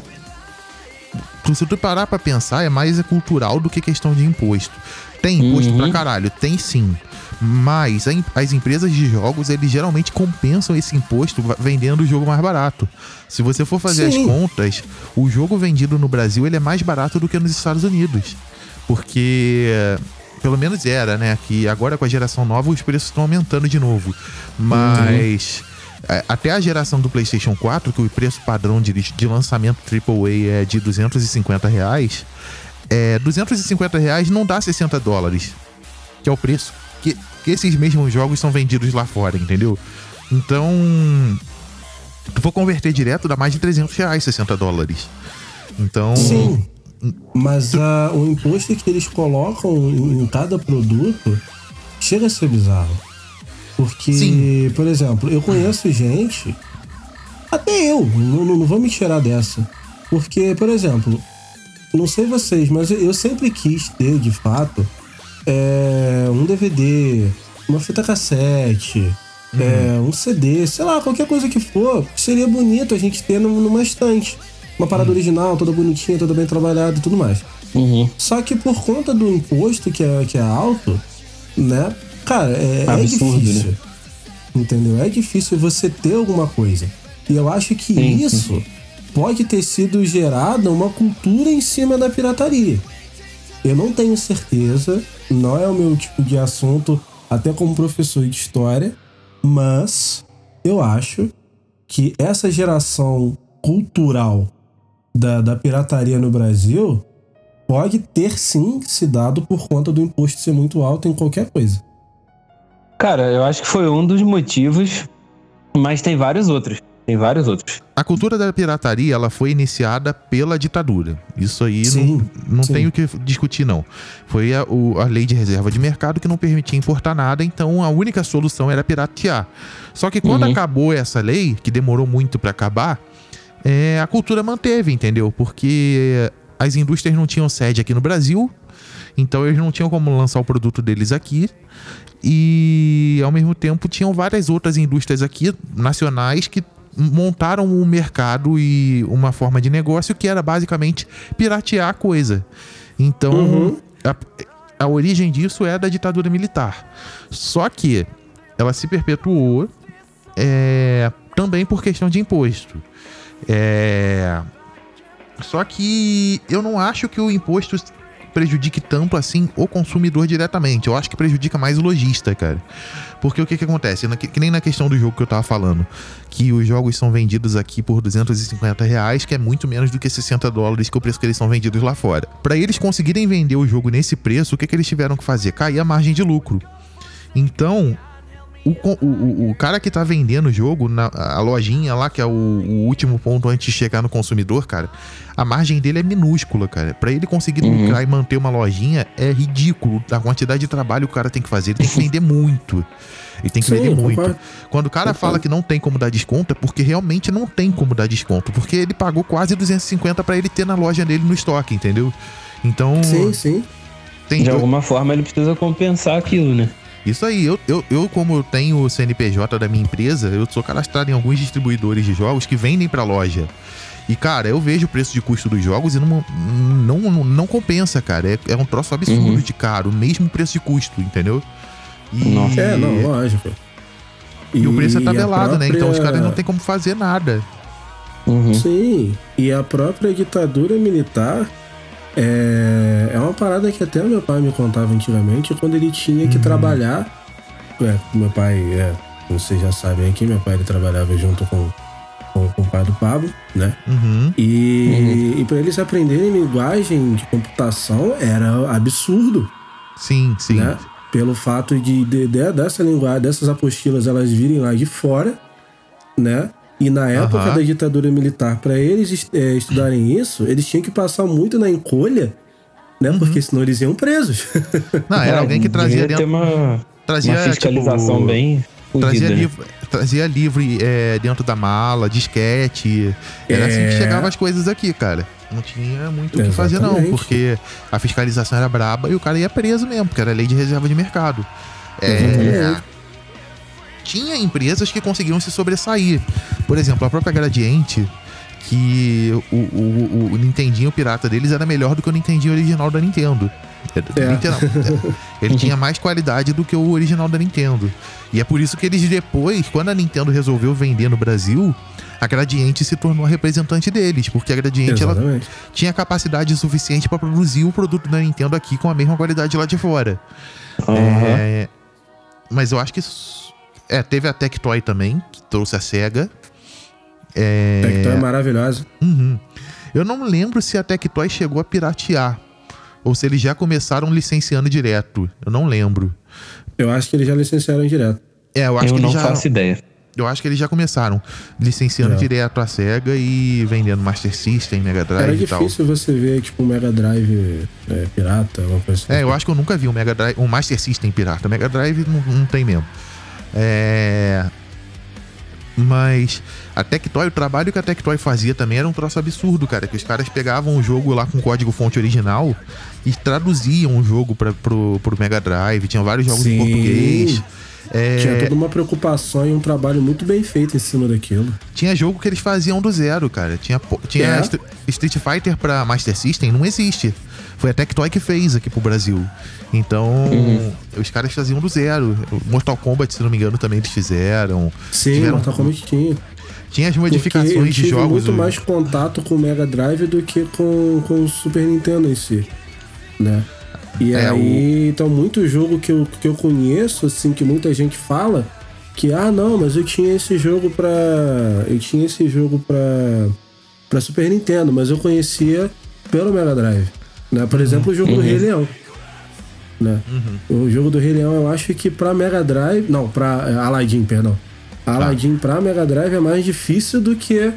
Se tu parar pra pensar, é mais cultural do que questão de imposto. Tem imposto Uhum. pra caralho, tem sim. Mas as empresas de jogos, eles geralmente compensam esse imposto vendendo o jogo mais barato. Se você for fazer Sim. as contas, o jogo vendido no Brasil ele é mais barato do que nos Estados Unidos. Porque, pelo menos era, né? Que agora com a geração nova os preços estão aumentando de novo. Mas é, até a geração do PlayStation 4, que o preço padrão de, de lançamento AAA é de 250 reais, é, 250 reais não dá 60 dólares, que é o preço que, que esses mesmos jogos são vendidos lá fora, entendeu? Então, tu for converter direto, dá mais de 300 reais 60 dólares. Então, Sim. Mas ah, o imposto que eles colocam em, em cada produto chega a ser bizarro. Porque, Sim. por exemplo, eu conheço gente, até eu, não, não, não vou me tirar dessa. Porque, por exemplo, não sei vocês, mas eu, sempre quis ter, de fato, é, um DVD, uma fita cassete, é, um CD, sei lá, qualquer coisa que for, seria bonito a gente ter numa estante. Uma parada original, toda bonitinha, toda bem trabalhada e tudo mais. Uhum. Só que por conta do imposto que é, que é alto, né? Cara, é, é difícil. né? Entendeu? É difícil você ter alguma coisa. E eu acho que Sim, isso pode ter sido gerada uma cultura em cima da pirataria. Eu não tenho certeza, não é o meu tipo de assunto, até como professor de história, mas eu acho que essa geração cultural da, da pirataria no Brasil pode ter sim se dado por conta do imposto ser muito alto em qualquer coisa. Cara, eu acho que foi um dos motivos, mas tem vários outros. Tem vários outros. A cultura da pirataria ela foi iniciada pela ditadura. Isso aí Sim, não, não sim. tem o que discutir, não. Foi a, o- a lei de reserva de mercado que não permitia importar nada, então a única solução era piratear. Só que quando Uhum. acabou essa lei, que demorou muito pra acabar, é, a cultura manteve, entendeu? Porque as indústrias não tinham sede aqui no Brasil, então eles não tinham como lançar o produto deles aqui. E ao mesmo tempo tinham várias outras indústrias aqui nacionais que montaram um mercado e uma forma de negócio que era basicamente piratear a coisa. Então, Uhum. a, a origem disso é da ditadura militar. Só que ela se perpetuou é, também por questão de imposto. É, só que eu não acho que o imposto prejudique tanto assim o consumidor diretamente. Eu acho que prejudica mais o lojista, cara. Porque o que que acontece? Que, nem na questão do jogo que eu tava falando. Que os jogos são vendidos aqui por 250 reais, que é muito menos do que 60 dólares, que é o preço que eles são vendidos lá fora. Pra eles conseguirem vender o jogo nesse preço, o que, que eles tiveram que fazer? Cair a margem de lucro. Então, o, o, o- cara que tá vendendo o jogo, na, a lojinha lá, que é o, o último ponto antes de chegar no consumidor, cara, a margem dele é minúscula, cara. Pra ele conseguir Uhum. lucrar e manter uma lojinha, é ridículo a quantidade de trabalho que o cara tem que fazer. Ele tem que vender muito. Ele tem que Sim, vender muito. concordo. Quando o cara Concordo. fala que não tem como dar desconto, é porque realmente não tem como dar desconto. Porque ele pagou quase 250 pra ele ter na loja dele no estoque, entendeu? Então, Sim, sim. tem De alguma forma ele precisa compensar aquilo, né? Isso aí, eu, eu, eu, como eu tenho o CNPJ da minha empresa, eu sou cadastrado em alguns distribuidores de jogos que vendem pra loja. E, cara, eu vejo o preço de custo dos jogos e não, não, não, não compensa, cara. É, é um troço absurdo Uhum. de caro, mesmo preço de custo, entendeu? E, Nossa. É, não, lógico. e o preço é tabelado, né? Então os própria- caras não tem como fazer nada. Uhum. Sim, e a própria ditadura militar é, é uma parada que até meu pai me contava antigamente, quando ele tinha que trabalhar. É, meu pai, é, vocês já sabem aqui, meu pai ele trabalhava junto com, com, com o pai do Pablo, né? Uhum. E, e para eles aprenderem linguagem de computação era absurdo, Sim, sim. né? Pelo fato de, de- de- dessa linguagem, dessas apostilas elas virem lá de fora, né? E na época Aham. da ditadura militar, para eles eh, estudarem isso, eles tinham que passar muito na encolha, né? Uhum. Porque senão eles iam presos. Não, era É, alguém que trazia devia dentro. ter uma, Trazia, uma fiscalização tipo, bem Trazia livro, trazia livro é, dentro da mala, disquete. Era assim que É. chegavam as coisas aqui, cara. Não tinha muito o que fazer, não, porque a fiscalização era braba e o cara ia preso mesmo, porque era lei de reserva de mercado. É, Exatamente. Tinha empresas que conseguiam se sobressair. Por exemplo, a própria Gradiente, que o, o, o- o Nintendinho pirata deles era melhor do que o Nintendinho original da Nintendo. É. Literal. Ele tinha mais qualidade do que o original da Nintendo. E é por isso que eles depois, quando a Nintendo resolveu vender no Brasil, a Gradiente se tornou a representante deles, porque a Gradiente ela tinha capacidade suficiente para produzir o produto da Nintendo aqui com a mesma qualidade lá de fora. Aham. É, mas eu acho que. É, teve a Tectoy também, que trouxe a SEGA. É, Tectoy é maravilhosa. uhum. Eu não lembro se a Tectoy chegou a piratear. Ou se eles já começaram licenciando direto. Eu não lembro. Eu acho que eles já licenciaram direto. É, eu acho Eu que não eles já. faço ideia. Eu acho que eles já começaram licenciando É. direto a SEGA e vendendo Master System, Mega Drive Era e tal. difícil você ver, tipo, um Mega Drive é, pirata, alguma coisa assim. É, eu acho que eu nunca vi um Mega Drive, um Master System pirata. Mega Drive não, não tem mesmo. É. Mas a Tectoy, o trabalho que a Tectoy fazia também era um troço absurdo, cara. Que os caras pegavam o jogo lá com código fonte original e traduziam o jogo pra, pro, pro Mega Drive. Tinha vários jogos em Sim. português. É, Tinha toda uma preocupação e um trabalho muito bem feito em cima daquilo. tinha jogo que eles faziam do zero, cara. Tinha, tinha É. Str- Street Fighter pra Master System, não existe. Foi a Tectoy que fez aqui pro Brasil. Então, Uhum. os caras faziam do zero. Mortal Kombat, se não me engano, também eles fizeram. Sim, Tiveram- Mortal Kombat tinha. Tinha as Porque eu modificações de tive jogos. muito mais contato com o Mega Drive do que com, com o Super Nintendo em si, né? E É, aí, então, muito jogo que eu, que eu conheço, assim, que muita gente fala que, ah, não, mas eu tinha esse jogo pra... Eu tinha esse jogo pra, pra Super Nintendo, mas eu conhecia pelo Mega Drive, né? Por exemplo, o jogo do Rei Leão, né? O jogo do Rei Leão, eu acho que pra Mega Drive... Não, pra é, Aladdin, perdão. Aladdin pra Mega Drive é mais difícil do que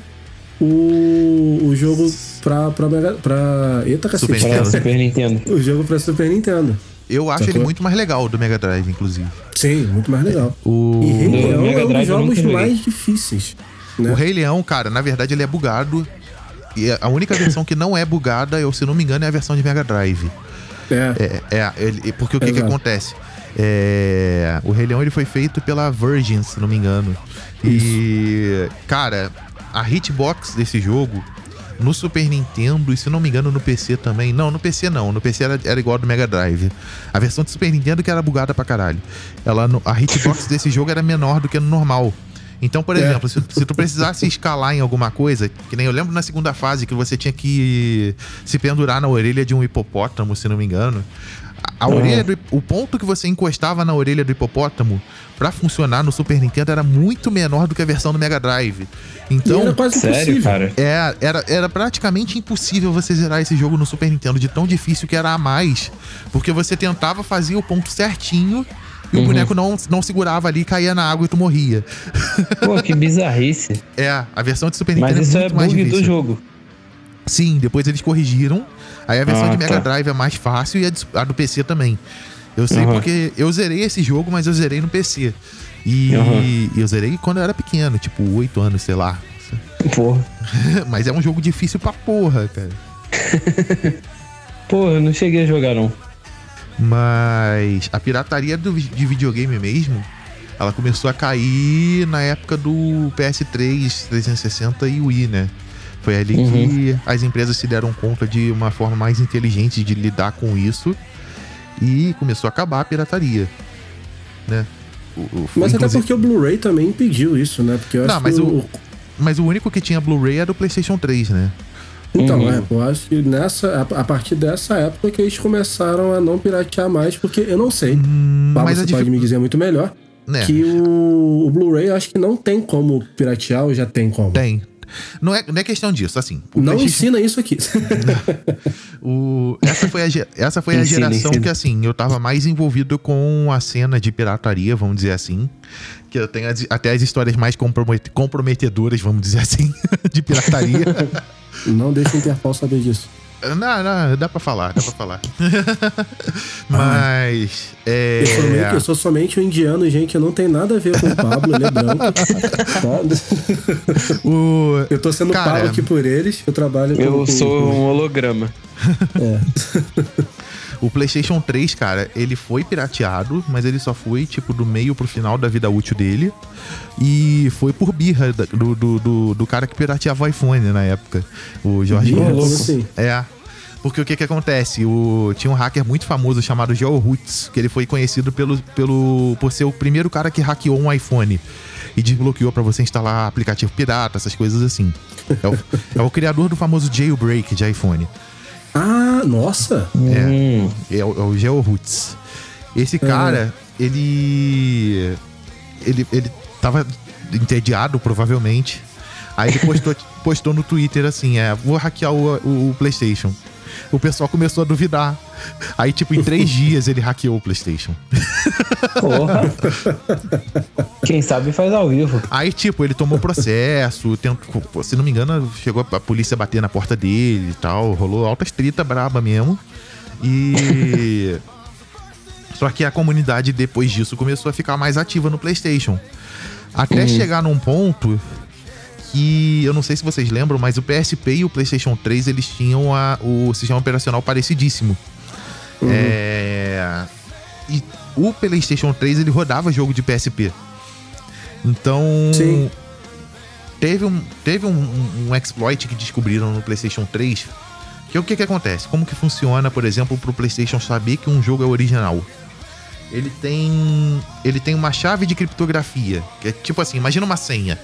o, o jogo pra, pra Mega... Pra... Eita, Super cacete. Nintendo. Super Nintendo. O jogo pra Super Nintendo. Eu acho Sacou? ele muito mais legal do Mega Drive, inclusive. Sim, muito mais legal. O, E Rei Leão Mega é um dos jogos mais difíceis. Né? o Rei Leão, cara, na verdade ele é bugado. E a única versão que não é bugada, eu, se não me engano, é a versão de Mega Drive. É. É, é ele- porque o que, que acontece? É, o Rei Leão ele foi feito pela Virgin, se não me engano. E, cara, a hitbox desse jogo no Super Nintendo e se não me engano no PC também. Não, no PC não. No PC era, era igual ao do Mega Drive. A versão do Super Nintendo que era bugada pra caralho. Ela, a hitbox desse jogo era menor do que no normal. Então, por É. exemplo, se, se tu precisasse escalar em alguma coisa, que nem eu lembro na segunda fase que você tinha que se pendurar na orelha de um hipopótamo, se não me engano. A, a orelha do, o ponto que você encostava na orelha do hipopótamo pra funcionar no Super Nintendo era muito menor do que a versão do Mega Drive. E Então, era quase Sério, impossível. cara? é, era, era praticamente impossível você zerar esse jogo no Super Nintendo, de tão difícil que era a mais. Porque você tentava fazer o ponto certinho e o boneco não, não segurava ali, caía na água e tu morria. Pô, que bizarrice. É, a versão de Super Nintendo Mas isso é é muito mais bug difícil. do jogo. Sim, depois eles corrigiram. Aí a versão Ah, de Mega tá. Drive é mais fácil e a do PC também. Eu sei Aham. porque eu zerei esse jogo, mas eu zerei no PC. E Aham. eu zerei quando eu era pequeno, tipo 8 anos, sei lá. Porra. mas é um jogo difícil pra porra, cara. Porra, eu não cheguei a jogar, não. Mas a pirataria do, de videogame mesmo, ela começou a cair na época do PS3, 360 e Wii, né? Foi ali que as empresas se deram conta de uma forma mais inteligente de lidar com isso e começou a acabar a pirataria, né? O- o- Mas até inclusive- porque o Blu-ray também impediu isso, né? Porque eu Não, acho mas que o- Mas o único que tinha Blu-ray era o PlayStation 3, né? Então, Uhum. é, eu acho que nessa, a, a partir dessa época que eles começaram a não piratear mais, porque eu não sei. Hum, mas você a pode dific- me dizer muito melhor. né? Que o, o Blu-ray eu acho que não tem como piratear ou já tem como. Tem. Não é, não é questão disso, assim. Não PlayStation- ensina isso aqui. O, essa foi a, essa foi a Ensina, geração ensina. que, assim, eu tava mais envolvido com a cena de pirataria, vamos dizer assim. Que eu tenho as- até as histórias mais compromet- comprometedoras, vamos dizer assim, de pirataria. não deixa o Interpol saber disso. Não, não, dá pra falar, dá pra falar. Mas. É, Eu, somente, eu sou somente um indiano, gente. Eu não tenho nada a ver com o Pablo, ele é branco. tá? o, Eu tô sendo Cara, pago aqui por eles. Eu trabalho com. Eu sou um holograma. o PlayStation 3, cara, ele foi pirateado, mas ele só foi, tipo, do meio pro final da vida útil dele. E foi por birra do, do, do, do cara que pirateava o iPhone na época. O Jorge. Como assim? É. Porque o que que acontece? O, tinha um hacker muito famoso chamado Joe Roots, que ele foi conhecido pelo, pelo, por ser o primeiro cara que hackeou um iPhone e desbloqueou pra você instalar aplicativo pirata, essas coisas assim. É o, é o criador do famoso jailbreak de iPhone. Ah, nossa! Hum, É o, é o Geo Roots. Esse cara, ele. Ele, ele tava entediado, provavelmente. Aí ele postou, postou no Twitter assim: é, vou hackear o, o- o PlayStation. O pessoal começou a duvidar. Aí, tipo, em três dias ele hackeou o PlayStation. porra. Quem sabe faz ao vivo. Aí, tipo, ele tomou processo, tentou, se não me engano, chegou a polícia bater na porta dele e tal, rolou altas treta braba mesmo. E. Só que a comunidade, depois disso, começou a ficar mais ativa no PlayStation. Até chegar num ponto que eu não sei se vocês lembram, mas o PSP e o PlayStation 3 eles tinham a- o sistema operacional parecidíssimo. É, e o PlayStation 3 ele rodava jogo de PSP. Então. Sim. Teve, um, teve um, um, um exploit que descobriram no PlayStation 3. Que é o que, que acontece? Como que funciona, por exemplo, pro PlayStation saber que um jogo é original? Ele tem. Ele tem uma chave de criptografia. Que é tipo assim, imagina uma senha.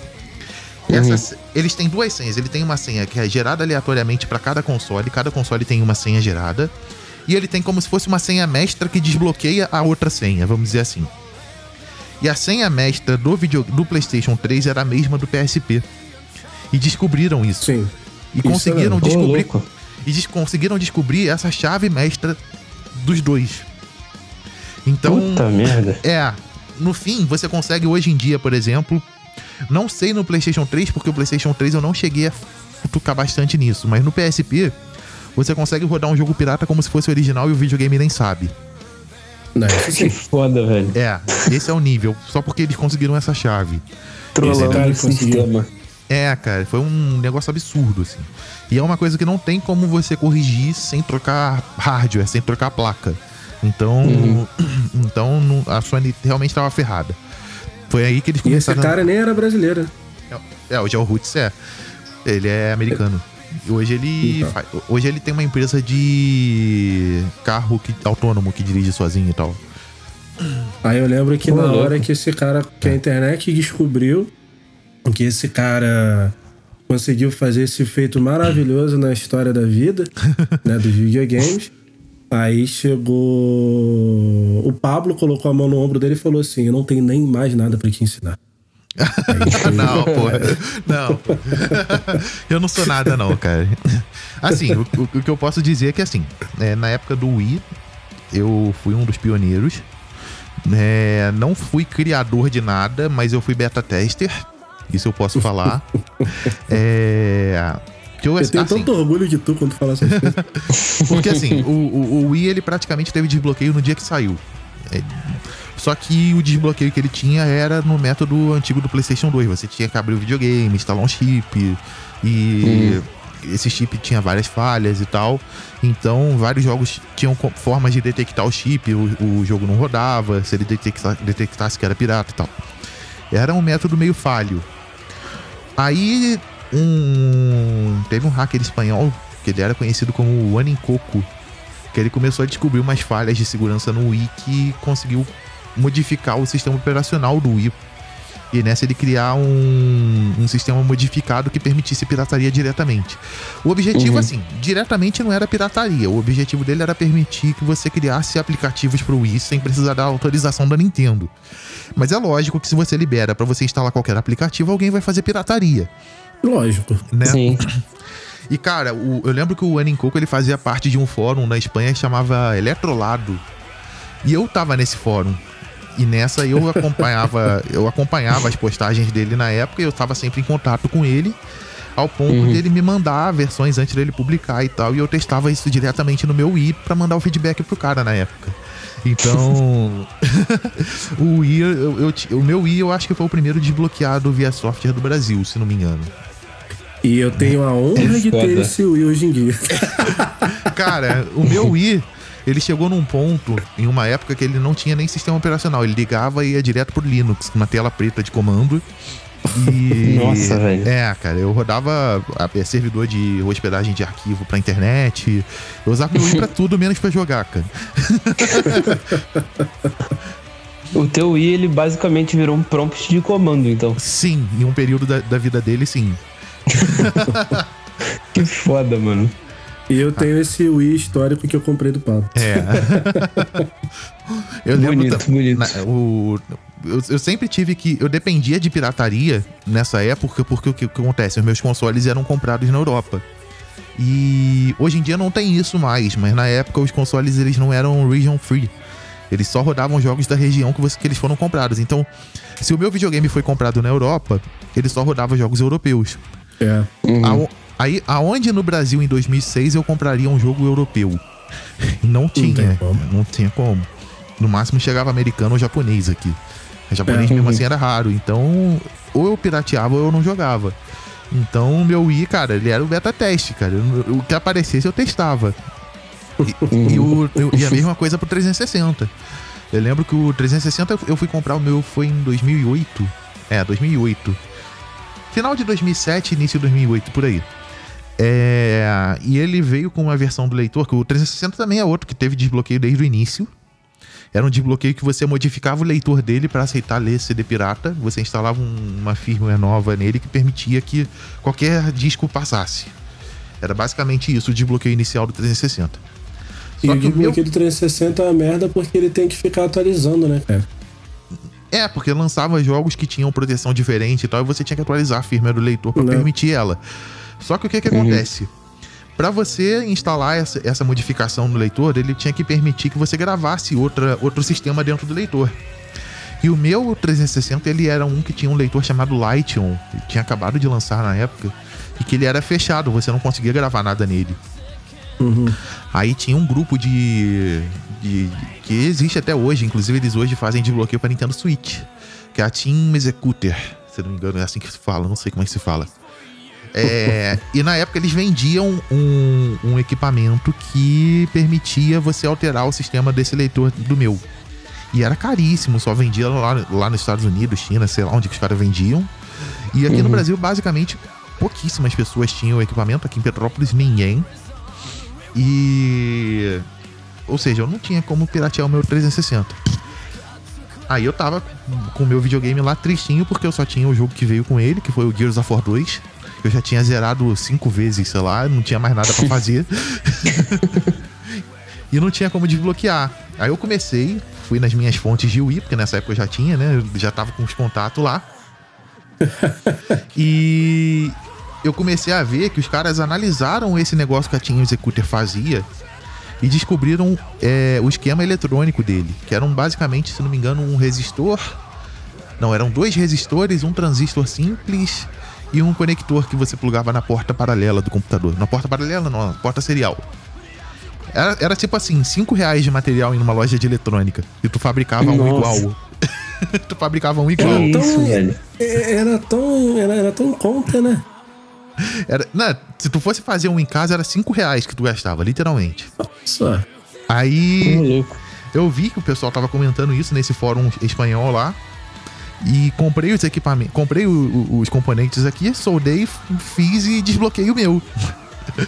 Essas, Eles têm duas senhas. Ele tem uma senha que é gerada aleatoriamente para cada console. Cada console tem uma senha gerada. E ele tem como se fosse uma senha mestra que desbloqueia a outra senha, vamos dizer assim. E a senha mestra do, video, do PlayStation 3 era a mesma do PSP. E descobriram isso. Sim. E Isso conseguiram é descobrir. E des- conseguiram descobrir essa chave mestra dos dois. Então. Puta merda. É, no fim, você consegue hoje em dia, por exemplo. Não sei no PlayStation 3, porque o PlayStation 3 eu não cheguei a futucar bastante nisso, mas no PSP você consegue rodar um jogo pirata como se fosse original e o videogame nem sabe. Não, isso Que foda, velho. É, esse é o nível, só porque eles conseguiram essa chave. Trollando cara o sistema. É, cara, foi um negócio absurdo, assim. E é uma coisa que não tem como você corrigir sem trocar hardware, sem trocar placa. Então, então não- a Sony realmente estava ferrada. Foi aí que eles E esse começaram. cara nem era brasileiro. É, hoje é o Roots, é. Ele é americano. E hoje ele. Então. fa- Hoje ele tem uma empresa de carro que, autônomo que dirige sozinho e tal. Aí eu lembro que Pô, na louco. hora que esse cara, que a internet descobriu que esse cara conseguiu fazer esse feito maravilhoso na história da vida, né, dos videogames. Aí chegou. O Pablo colocou a mão no ombro dele e falou assim: Eu não tenho nem mais nada pra te ensinar. Aí Não, pô. Não. eu não sou nada, não, cara. Assim, o, o- o que eu posso dizer é que, assim, é, na época do Wii, eu fui um dos pioneiros. É, não fui criador de nada, mas eu fui beta tester. Isso eu posso falar. É. Que eu, Eu tenho assim, tanto orgulho de tu quando tu fala essas coisas. Porque assim, o, o, o Wii ele praticamente teve desbloqueio no dia que saiu. É, só que o desbloqueio que ele tinha era no método antigo do PlayStation 2. Você tinha que abrir o videogame, instalar um chip. E esse chip tinha várias falhas e tal. Então, vários jogos tinham formas de detectar o chip. O, o jogo não rodava, se ele detecta- detectasse que era pirata e tal. Era um método meio falho. Aí, um. Teve um hacker espanhol que ele era conhecido como o Anincoco, que ele começou a descobrir umas falhas de segurança no Wii que conseguiu modificar o sistema operacional do Wii. E nessa ele criar um, um sistema modificado que permitisse pirataria diretamente. O objetivo, Uhum. assim, diretamente não era pirataria. O objetivo dele era permitir que você criasse aplicativos pro Wii sem precisar da autorização da Nintendo. Mas é lógico que se você libera pra você instalar qualquer aplicativo, alguém vai fazer pirataria, Lógico. né? Sim. E cara, o- eu lembro que o Anin Coco ele fazia parte de um fórum na Espanha que chamava Eletrolado. E eu tava nesse fórum. E nessa eu acompanhava, eu acompanhava as postagens dele na época e eu tava sempre em contato com ele, ao ponto Uhum. dele me mandar versões antes dele publicar e tal, e eu testava isso diretamente no meu Wii pra mandar o feedback pro cara na época. Então, o Wii, eu, eu o meu Wii eu acho que foi o primeiro desbloqueado via software do Brasil, se não me engano. E eu tenho a honra de ter esse Wii hoje em dia. Cara, o meu Wii, ele chegou num ponto, em uma época que ele não tinha nem sistema operacional. Ele ligava e ia direto pro Linux, uma tela preta de comando. E. Nossa, velho. É, cara, eu rodava a- é, servidor de hospedagem de arquivo pra internet. Eu usava meu Wii pra tudo, menos pra jogar, cara. O teu Wii, ele basicamente virou um prompt de comando, então. Sim, em um período da, da vida dele, sim. Que foda, mano. E eu tenho esse Wii histórico que eu comprei do Pablo. É. eu lembro Bonito, ta- bonito. na- o, eu, eu sempre tive que. Eu dependia de pirataria nessa época, porque o que, o que acontece? Os meus consoles eram comprados na Europa. E hoje em dia não tem isso mais, mas na época os consoles eles não eram region free. Eles só rodavam jogos da região que, você- que eles foram comprados. Então, se o meu videogame foi comprado na Europa, ele só rodava jogos europeus. É. Uhum. Aí, aonde no Brasil em 2006 eu compraria um jogo europeu? Não tinha, como. não tinha como. No máximo chegava americano ou japonês aqui. O japonês É. mesmo Uhum. assim era raro, então ou eu pirateava ou eu não jogava. Então meu Wii, cara, ele era o beta teste, cara. O que aparecesse eu testava. E, e o- e a mesma coisa pro 360. Eu lembro que o 360 eu fui comprar o meu foi em 2008. É, 2008. Final de 2007, início de 2008, por aí. É, e ele veio com uma versão do leitor, que o 360 também é outro que teve desbloqueio desde o início. Era um desbloqueio que você modificava o leitor dele para aceitar ler CD pirata. Você instalava um, uma firmware nova nele que permitia que qualquer disco passasse. Era basicamente isso o desbloqueio inicial do 360. Só e o desbloqueio meu... do 360 é uma merda porque ele tem que ficar atualizando, né, cara? É, porque lançava jogos que tinham proteção diferente e tal, e você tinha que atualizar a firmware do leitor para permitir ela. Só que o que, que uhum. acontece? Para você instalar essa, essa modificação no leitor, ele tinha que permitir que você gravasse outra, outro sistema dentro do leitor. E o meu 360 ele era um que tinha um leitor chamado Lightion, que tinha acabado de lançar na época, e que ele era fechado, você não conseguia gravar nada nele. Uhum. Aí tinha um grupo de, de, que existe até hoje, inclusive eles hoje fazem desbloqueio para Nintendo Switch, que é a Team Executor, se não me engano é assim que se fala, não sei como é que se fala. É, e na época eles vendiam um, um, equipamento que permitia você alterar o sistema desse leitor do meu. E era caríssimo, só vendia lá, lá nos Estados Unidos, China, sei lá onde que os caras vendiam. E aqui uhum. no Brasil, basicamente, pouquíssimas pessoas tinham o equipamento, aqui em Petrópolis ninguém. E. Ou seja, eu não tinha como piratear o meu 360. Aí eu tava com o meu videogame lá tristinho, porque eu só tinha o jogo que veio com ele, que foi o Gears of War 2 eu já tinha zerado cinco vezes, sei lá, não tinha mais nada para fazer. e não tinha como desbloquear. Aí eu comecei, fui nas minhas fontes de Wii, porque nessa época eu já tinha, né? Eu já tava com os contatos lá. e eu comecei a ver que os caras analisaram esse negócio que a Team Executor fazia e descobriram é, o esquema eletrônico dele, que eram basicamente, se não me engano, um resistor. Não, eram dois resistores, um transistor simples e um conector que você plugava na porta paralela do computador. Na porta paralela, não, na porta serial. Era, era tipo assim, 5 reais de material em uma loja de eletrônica. E tu fabricava Nossa. um igual. tu fabricava um igual. Era tão, velho. Era tão. Era, era tão conta, né? Era, não, se tu fosse fazer um em casa, era 5 reais que tu gastava, literalmente. Nossa. Aí. Eu vi que o pessoal tava comentando isso nesse fórum espanhol lá. E comprei os equipamentos, comprei o, o, os componentes aqui, soldei, fiz e desbloqueei o meu.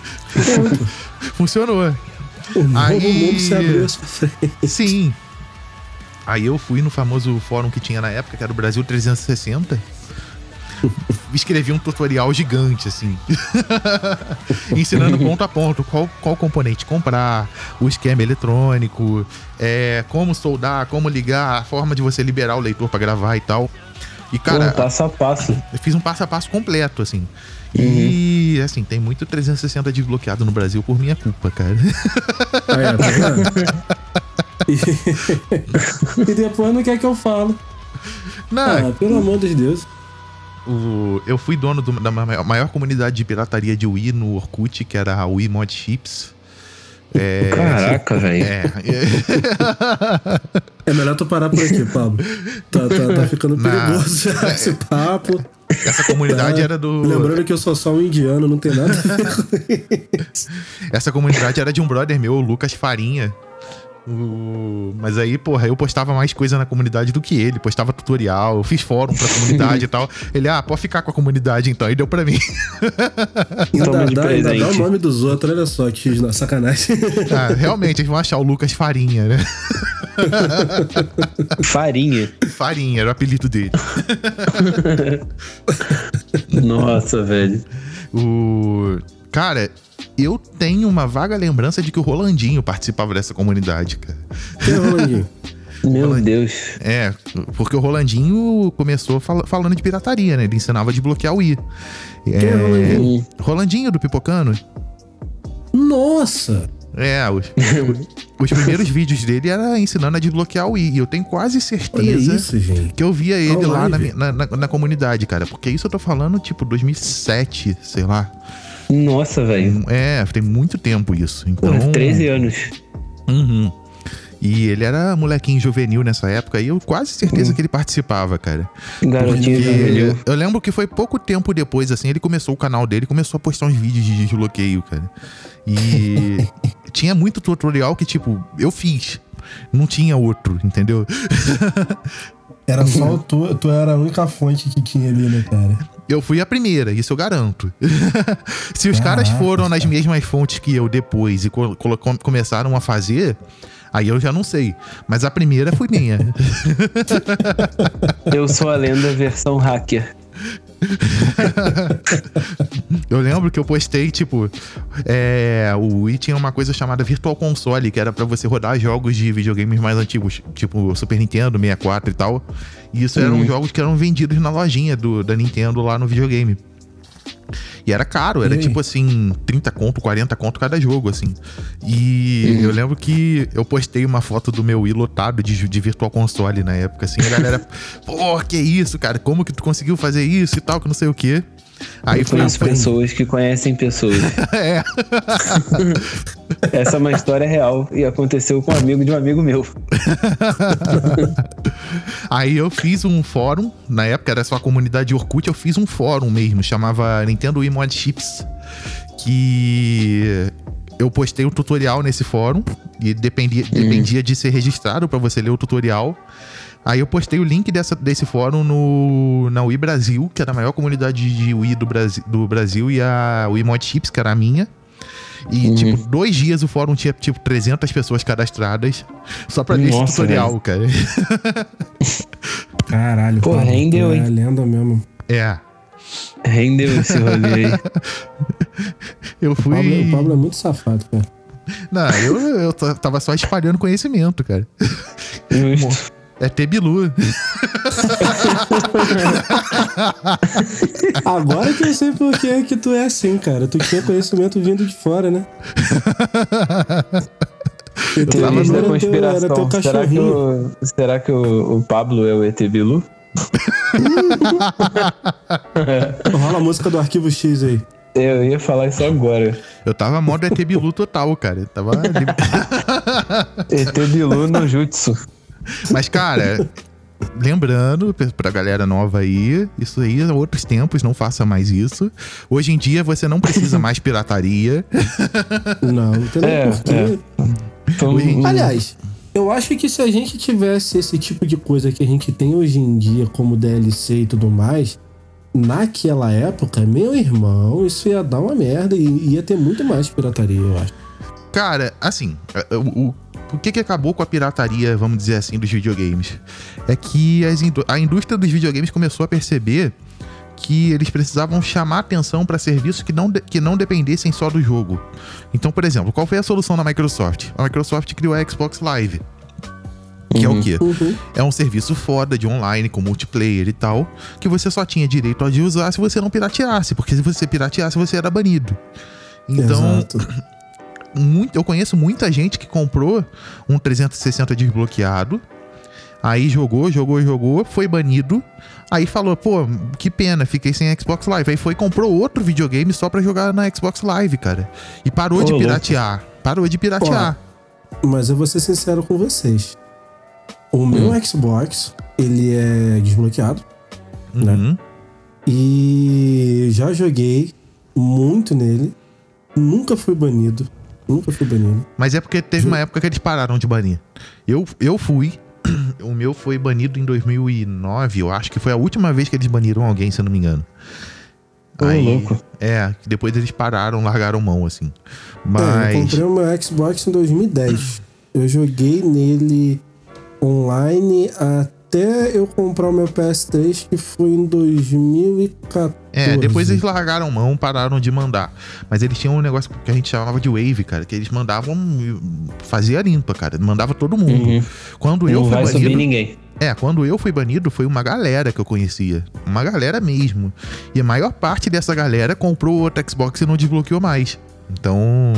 Funcionou. O novo mundo se abriu à sua frente. Sim. Aí eu fui no famoso fórum que tinha na época, que era o Brasil 360 escrevi um tutorial gigante, assim. ensinando ponto a ponto qual, qual componente comprar, o esquema eletrônico, é, como soldar, como ligar, a forma de você liberar o leitor para gravar e tal. E, cara. Um passo a passo. Eu fiz um passo a passo completo, assim. Uhum. E, assim, tem muito 360 desbloqueado no Brasil por minha culpa, cara. Ah, é, tá e, e depois não quer que eu falo. Não, ah, pelo amor de Deus. O, eu fui dono do, da maior, maior, comunidade de pirataria de Wii no Orkut, que era a Wii Mod Chips. É, Caraca, velho. É, é, melhor tu parar por aqui, Pablo. Tá, tá, tá ficando perigoso Na, esse papo. Essa comunidade tá. era do. Lembrando que eu sou só um indiano, não tem nada a ver com isso. Essa comunidade era de um brother meu, o Lucas Farinha. O... Mas aí, porra, eu postava mais coisa na comunidade do que ele, postava tutorial, eu fiz fórum pra comunidade e tal. Ele, ah, pode ficar com a comunidade então, e deu pra mim. Ainda dá, ainda dá o nome dos outros, olha só, que sacanagem. Ah, realmente, eles vão achar o Lucas Farinha, né? Farinha. Farinha, era o apelido dele. Nossa, velho. O. Cara, eu tenho uma vaga lembrança de que o Rolandinho participava dessa comunidade, cara. Quem é o Rolandinho? Meu Deus. É, porque o Rolandinho começou fal falando de pirataria, né? Ele ensinava a desbloquear o I. Quem é, é Rolandinho? Rolandinho do Pipocano. Nossa! É, os, os primeiros vídeos dele era ensinando a desbloquear o I. E eu tenho quase certeza isso, que eu via ele lá na, na, na, na, comunidade, cara. Porque isso eu tô falando, tipo, 2007, sei lá. Nossa, velho. É, tem muito tempo isso. Então, Pô, 13 anos. Uhum. E ele era molequinho juvenil nessa época e eu quase certeza hum. que ele participava, cara. Garotinho juvenil. Eu, eu lembro que foi pouco tempo depois, assim, ele começou o canal dele começou a postar uns vídeos de desbloqueio, cara. E tinha muito tutorial que, tipo, eu fiz. Não tinha outro, entendeu? Era só tu, tu era a única fonte que tinha ali, né, cara? Eu fui a primeira, isso eu garanto. Se os caras Caraca, foram nas mesmas fontes que eu depois e co- começaram a fazer, aí eu já não sei. Mas a primeira foi minha. Eu sou a lenda versão hacker. Eu lembro que eu postei, tipo, é, o Wii tinha uma coisa chamada Virtual Console, que era pra você rodar jogos de videogames mais antigos, tipo Super Nintendo, 64 e tal. E isso eram Uhum. jogos que eram vendidos na lojinha do, da Nintendo lá no videogame. E era caro, era tipo assim, 30 conto, 40 conto cada jogo, assim. E eu lembro que eu postei uma foto do meu Wii lotado de, de Virtual Console na época, assim, a galera, pô, que isso, cara, como que tu conseguiu fazer isso e tal, que não sei o quê. Aí Eu conheço pessoas que conhecem pessoas. é, Essa é uma história real e aconteceu com um amigo de um amigo meu. Aí eu fiz um fórum, na época era só a comunidade Orkut, eu fiz um fórum mesmo, chamava Nintendo Wii Mod Chips, que eu postei um tutorial nesse fórum e dependia, dependia de ser registrado pra você ler o tutorial. Aí eu postei o link dessa, desse fórum no, na Wii Brasil, que era a maior comunidade de Wii do Brasil, do Brasil e a Wii Mod Chips, que era a minha. E, Uhum. tipo, dois dias o fórum tinha, tipo, 300 pessoas cadastradas só pra ler esse tutorial, cara. Caralho, Pô, Pablo, rendeu, é hein? lenda mesmo. É. Rendeu esse rolê aí. Eu O fui. Pablo, o Pablo é muito safado, cara. Não, eu, eu tava só espalhando conhecimento, cara. Justo. É Tebilu. Agora que eu sei por que, que tu é assim, cara. Tu tinha conhecimento vindo de fora, né? Tava Teorias da era teu- era teu conspiração. Será que, o, será que o, o Pablo é o ET Bilu? Rola a música do Arquivo X aí. Eu ia falar isso agora. Eu tava modo é Tebilu total, cara. Eu tava. ET Bilu no Jutsu. Mas, cara. Lembrando pra- galera nova aí, isso aí é outros tempos, não faça mais isso. Hoje em dia você não precisa mais pirataria. Não, não tem É, porquê. é. Um- Aliás, eu acho que se a gente tivesse esse tipo de coisa que a gente tem hoje em dia, como DLC e tudo mais, naquela época, meu irmão, isso ia dar uma merda e ia ter muito mais pirataria, eu acho. Cara, assim, o, o, o que que acabou com a pirataria, vamos dizer assim, dos videogames? É que a indústria dos videogames começou a perceber que eles precisavam chamar atenção para serviços que não, que não dependessem só do jogo. Então, por exemplo, qual foi a solução da Microsoft? A Microsoft criou a Xbox Live. Que é o quê? Uhum. É um serviço foda de online, com multiplayer e tal, que você só tinha direito a de usar se você não pirateasse, porque se você pirateasse, você era banido. Então, Exato. muito, eu conheço muita gente que comprou um 360 desbloqueado. Aí jogou, jogou, jogou, foi banido. Aí falou, pô, que pena, fiquei sem Xbox Live. Aí foi e comprou outro videogame só pra jogar na Xbox Live, cara. E parou Ô, de louco. piratear. Parou de piratear. Mas eu vou ser sincero com vocês. O meu Hum. Xbox, ele é desbloqueado. né? Uhum. E já joguei muito nele. Nunca fui banido. Nunca fui banido. Mas é porque teve uma época que eles pararam de banir. Eu, eu fui. O meu foi banido em 2009, eu acho que foi a última vez que eles baniram alguém, se eu não me engano. Ô, louco. É, depois eles pararam, largaram mão, assim. É, Mas. eu comprei o meu Xbox em 2010. Eu joguei nele online até eu comprar o meu PS3, que foi em 2014. É, depois eles largaram mão, pararam de mandar. Mas eles tinham um negócio que a gente chamava de wave, cara, que eles mandavam. Fazia limpa, cara. Mandava todo mundo. Uhum. Quando eu Não fui vai subir banido. ninguém. É, quando eu fui banido, foi uma galera que eu conhecia. Uma galera mesmo. E a maior parte dessa galera comprou outro Xbox e não desbloqueou mais. Então.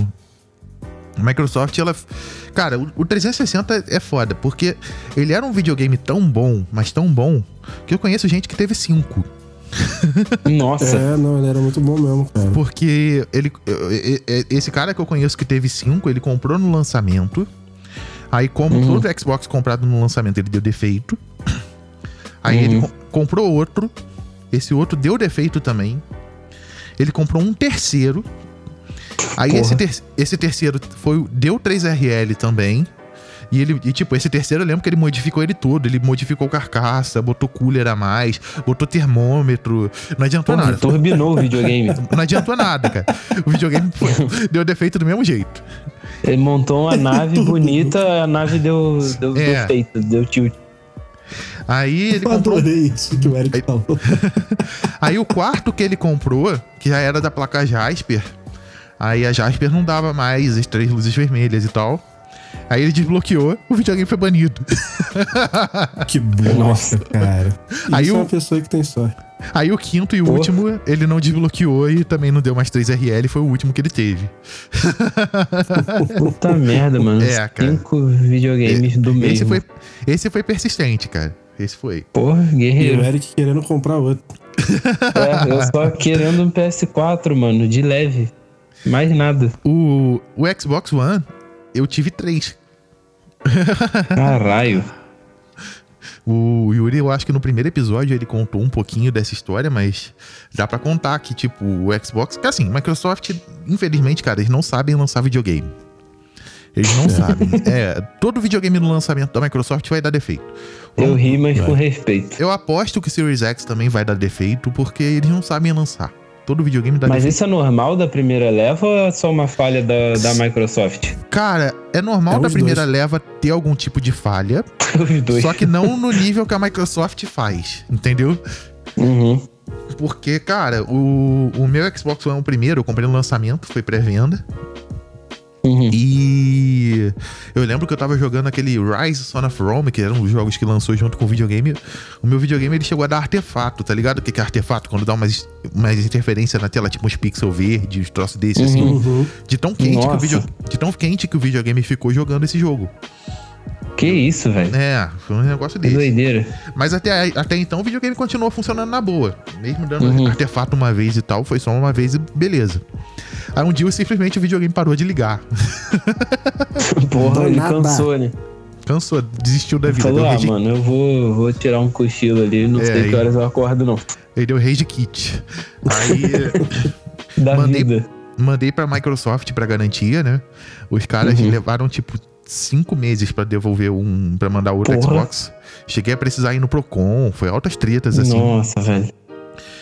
A Microsoft, ela. Cara, o o 360 é foda, porque ele era um videogame tão bom, mas tão bom, que eu conheço gente que teve cinco. Nossa. É, não, ele era muito bom mesmo, cara. Porque ele. Esse cara que eu conheço que teve cinco, ele comprou no lançamento. Aí, como Uhum. todo Xbox comprado no lançamento, ele deu defeito. Aí Uhum. ele co- comprou outro. Esse outro deu defeito também. Ele comprou um terceiro. Aí Porra. esse, ter- esse terceiro foi, o- deu 3RL também. E ele, e, tipo, esse terceiro eu lembro que ele modificou ele todo. Ele modificou carcaça, botou cooler a mais, botou termômetro. Não adiantou Porra, nada. turbinou o videogame. Não adiantou nada, cara. O videogame foi- deu defeito do mesmo jeito. Ele montou uma nave bonita, a nave deu, deu É. defeito, deu tilt. Aí ele Eu comprou. adorei isso que o Eric falou. Aí o quarto que ele comprou, que já era da placa Jasper, aí a Jasper não dava mais as três luzes vermelhas e tal. Aí ele desbloqueou, o videogame foi banido. Que bosta, cara. Aí Isso é o- uma pessoa que tem sorte. Aí o quinto e o Porra. último, ele não desbloqueou e também não deu mais 3RL, foi o último que ele teve. Puta merda, mano. É, cara. Cinco videogames do mesmo. Esse foi, esse foi persistente, cara. Esse foi. Porra, E o guerreiro. Eric querendo comprar outro. É, eu só querendo um PS4, mano, de leve. Mais nada. O, o Xbox One, eu tive três. Caralho. O Yuri, eu acho que no primeiro episódio ele contou um pouquinho dessa história, mas dá pra contar que, tipo, o Xbox. Que assim, Microsoft, infelizmente, cara, eles não sabem lançar videogame. Eles não sabem. É, todo videogame no lançamento da Microsoft vai dar defeito. Eu ri, mas com respeito. Eu aposto que o Series X também vai dar defeito, porque eles não sabem lançar. Todo videogame dá Mas isso é normal da primeira leva ou é só uma falha da, da Microsoft? Cara, é normal É da primeira dois. leva ter algum tipo de falha, Os dois. só que não no nível que a Microsoft faz, entendeu? Uhum. Porque, cara, o, o meu Xbox One, o primeiro, eu comprei no lançamento, foi pré-venda. Uhum. E eu lembro que eu tava jogando aquele Rise Son of Rome, que era um dos jogos que lançou junto com o videogame. O meu videogame ele chegou a dar artefato, tá ligado? O que que é artefato? Quando dá umas, umas interferências na tela, tipo uns pixel verde, uns troços desse assim. Uhum. De tão, quente que o video, de tão quente que o videogame ficou jogando esse jogo. Que isso, velho. É, foi um negócio Que desse. doideira. Mas até, até então o videogame continuou funcionando na boa. Mesmo dando Uhum. artefato uma vez e tal, foi só uma vez e beleza. Aí um dia simplesmente o videogame parou de ligar. Porra, ele cansou, né? Cansou, desistiu da vida. Falou, ah, rage, mano, eu vou, vou tirar um cochilo ali, não É, sei e- que horas eu acordo, não. Ele deu rage kit. Aí Da Mandei- vida. mandei pra Microsoft pra garantia, né? Os caras Uhum. levaram tipo cinco meses pra devolver um, Pra mandar outro Porra. Xbox. Cheguei a precisar ir no Procon, foi altas tretas assim. Nossa, velho.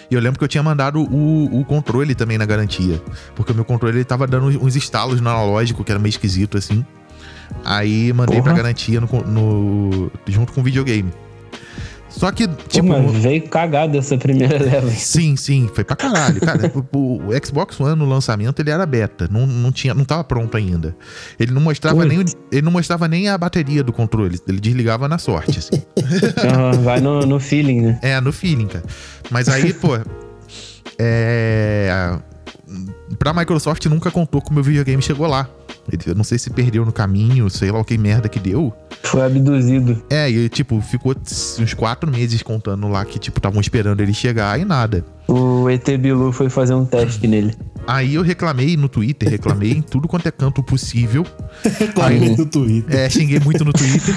E eu lembro que eu tinha mandado o, o controle também na garantia. Porque o meu controle ele tava dando uns estalos no analógico, que era meio esquisito, assim. Aí mandei Porra. pra garantia no, no- junto com o videogame. Só que, Pô, tipo. mas veio cagado essa primeira leva. Sim, sim, foi pra caralho, cara. o, Xbox One no lançamento ele era beta, não, não tinha, não tava pronto ainda. Ele não mostrava Ui. nem, ele não mostrava nem a bateria do controle, ele desligava na sorte, assim. Vai no, no feeling, né? É, no feeling, cara. Mas aí, pô. É. Pra Microsoft nunca contou como o videogame chegou lá. Ele- Eu não sei se perdeu no caminho, sei lá o que merda que deu. Foi abduzido. É, e tipo, ficou uns quatro meses contando lá que, tipo, estavam esperando ele chegar e nada. O ET Bilu foi fazer um teste nele. Aí eu reclamei no Twitter, reclamei em tudo quanto é canto possível. Reclamei no Twitter. É, xinguei muito no Twitter.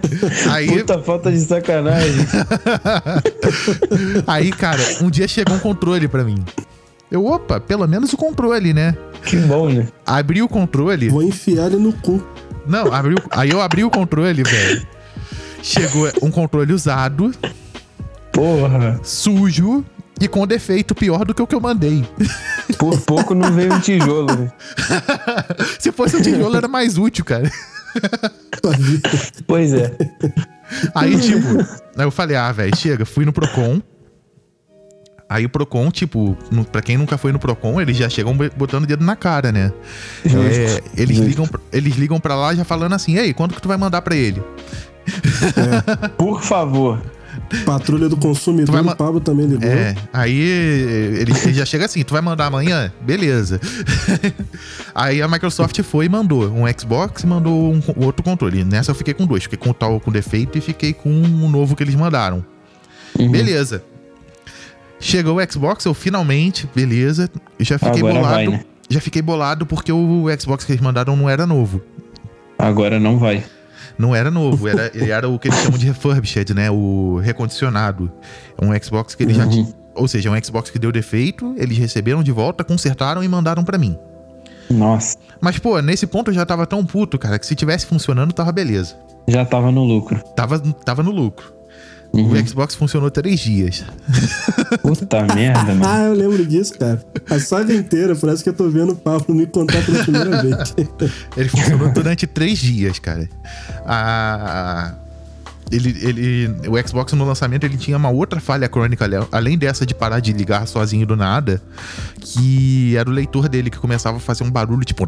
Aí, Puta falta de sacanagem. aí, cara, um dia chegou um controle pra mim. Eu, opa, pelo menos o controle, né? que bom, né? Abri o controle. Vou enfiar ele no cu. Não, abri o- aí eu abri o controle, velho. Chegou um controle usado, Porra. sujo e com defeito pior do que o que eu mandei. Por pouco não veio um tijolo, né? Se fosse um tijolo, era mais útil, cara. Pois é. Aí, tipo, aí eu falei, ah, velho, chega, fui no Procon. Aí o Procon, tipo, no, pra quem nunca foi no Procon, eles já chegam botando o dedo na cara, né? Justo. É, eles, Justo. ligam, pra- eles ligam pra lá já falando assim, ei, quanto que tu vai mandar pra ele? Por favor. Patrulha do consumidor, ma- o Pablo também ligou. É, aí ele, ele já chega assim, tu vai mandar amanhã? Beleza. aí a Microsoft foi e mandou um Xbox e mandou um, outro controle. Nessa eu fiquei com dois, fiquei com o tal com defeito e fiquei com um novo que eles mandaram. Uhum. Beleza. Chegou o Xbox, eu finalmente, beleza. Eu já fiquei Agora bolado. vai, né? Já fiquei bolado porque o Xbox que eles mandaram não era novo. Agora não vai. Não era novo, era, ele era o que eles chamam de refurbished, né? O recondicionado. É um Xbox que eles já Uhum. tinham. Ou seja, é um Xbox que deu defeito, eles receberam de volta, consertaram e mandaram pra mim. Nossa, Mas, pô, nesse ponto eu já tava tão puto, cara, que se tivesse funcionando, tava beleza. já tava no lucro. Tava, tava no lucro. Uhum. O Xbox funcionou três dias. Puta merda, mano. Ah, eu lembro disso, cara. A saga inteira, parece que eu tô vendo o Pablo me contar pela primeira vez. Ele funcionou durante três dias, cara. A... Ele, ele, o Xbox no lançamento ele tinha uma outra falha crônica, além dessa de parar de ligar sozinho do nada, que era o leitor dele que começava a fazer um barulho tipo.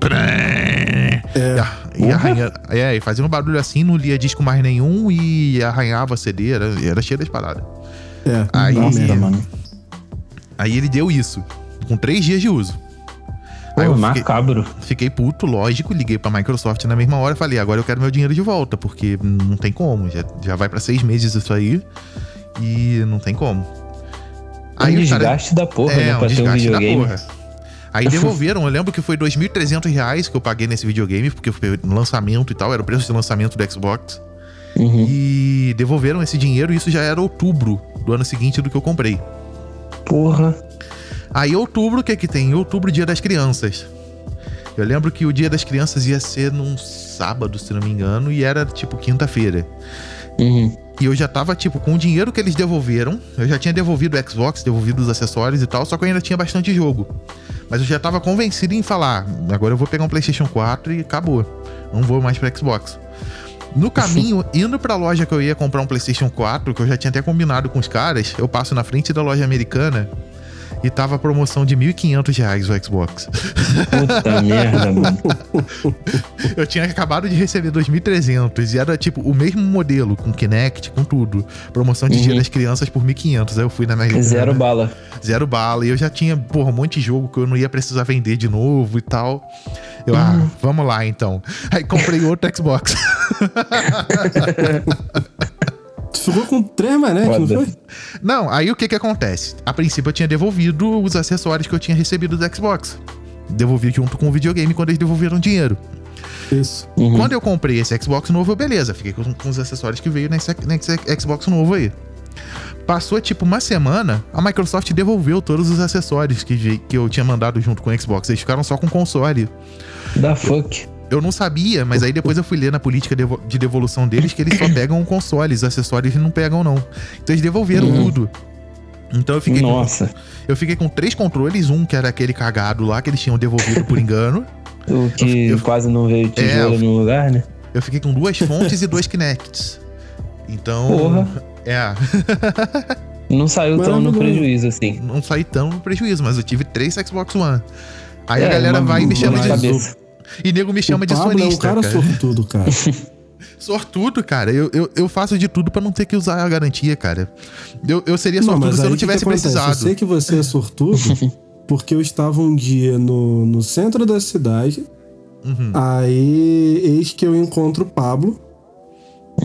É. E, e arranha, é, e fazia um barulho assim, não lia disco mais nenhum e arranhava CD, era, era cheio das paradas. É, Aí- merda. mano. Aí ele deu isso, com três dias de uso. Aí Pô, eu fiquei, macabro. Fiquei puto, lógico, liguei pra Microsoft na mesma hora e falei, agora eu quero meu dinheiro de volta, porque não tem como, já, já vai pra seis meses isso aí e não tem como. um desgaste da porra, né? é, um Pra ter um desgaste da videogame. porra. Aí devolveram, eu lembro que foi 2.300 reais que eu paguei nesse videogame, porque foi no lançamento e tal, era o preço de lançamento do Xbox. Uhum. E devolveram esse dinheiro e isso já era outubro do ano seguinte do que eu comprei. Porra. Aí outubro, o que que tem? Outubro, dia das crianças. Eu lembro que o dia das crianças ia ser num sábado, se não me engano, e era tipo quinta-feira. Uhum. E eu já tava, tipo, com o dinheiro que eles devolveram, eu já tinha devolvido o Xbox, devolvido os acessórios e tal, só que eu ainda tinha bastante jogo. Mas eu já tava convencido em falar, agora eu vou pegar um PlayStation 4 e acabou. Não vou mais pro Xbox. No caminho, indo pra loja que eu ia comprar um PlayStation 4, que eu já tinha até combinado com os caras, eu passo na frente da loja americana e tava a promoção de 1.500 reais o Xbox. Puta merda, mano. Eu tinha acabado de receber 2.300 e era tipo o mesmo modelo, com Kinect, com tudo. Promoção de Dia Uhum. das Crianças por 1.500. Aí eu fui na Americana. Zero bala. Zero bala. E eu já tinha, porra, um monte de jogo que eu não ia precisar vender de novo e tal. Eu, Uhum. ah, vamos lá então. Aí comprei outro Xbox. Tu ficou com três manetes, não foi? Não, aí o que que acontece? A princípio eu tinha devolvido os acessórios que eu tinha recebido do Xbox. Devolvi junto com o videogame quando eles devolveram dinheiro. Isso. Uhum. Quando eu comprei esse Xbox novo, eu, beleza, fiquei com, com os acessórios que veio nesse, nesse Xbox novo aí. Passou tipo uma semana, a Microsoft devolveu todos os acessórios que, que eu tinha mandado junto com o Xbox. Eles ficaram só com o console. Da fuck. Eu não sabia, mas aí depois eu fui ler na política de devolução deles que eles só pegam o console, os acessórios eles não pegam, não. Então eles devolveram Uhum. tudo. Então eu fiquei, com, Nossa. eu fiquei com três controles, um que era aquele cagado lá que eles tinham devolvido por engano. O que Eu- eu- quase não veio tijolo É, no lugar, né? Eu fiquei com duas fontes e dois Kinects. Então. Porra. É, Não saiu tão no prejuízo assim. não saí tão no prejuízo, mas eu tive três Xbox One. Aí a É, galera uma- vai e me chama de. cabeça. E nego me chama o de Pablo é um sonista. cara, cara. sortudo, cara. Sortudo, cara. Eu, eu, eu faço de tudo pra não ter que usar a garantia, cara. Eu, eu seria Não, sortudo mas se eu não que que tivesse acontece? precisado. Eu sei que você é sortudo porque eu estava um dia no, no centro da cidade. Uhum. Aí, eis que eu encontro o Pablo.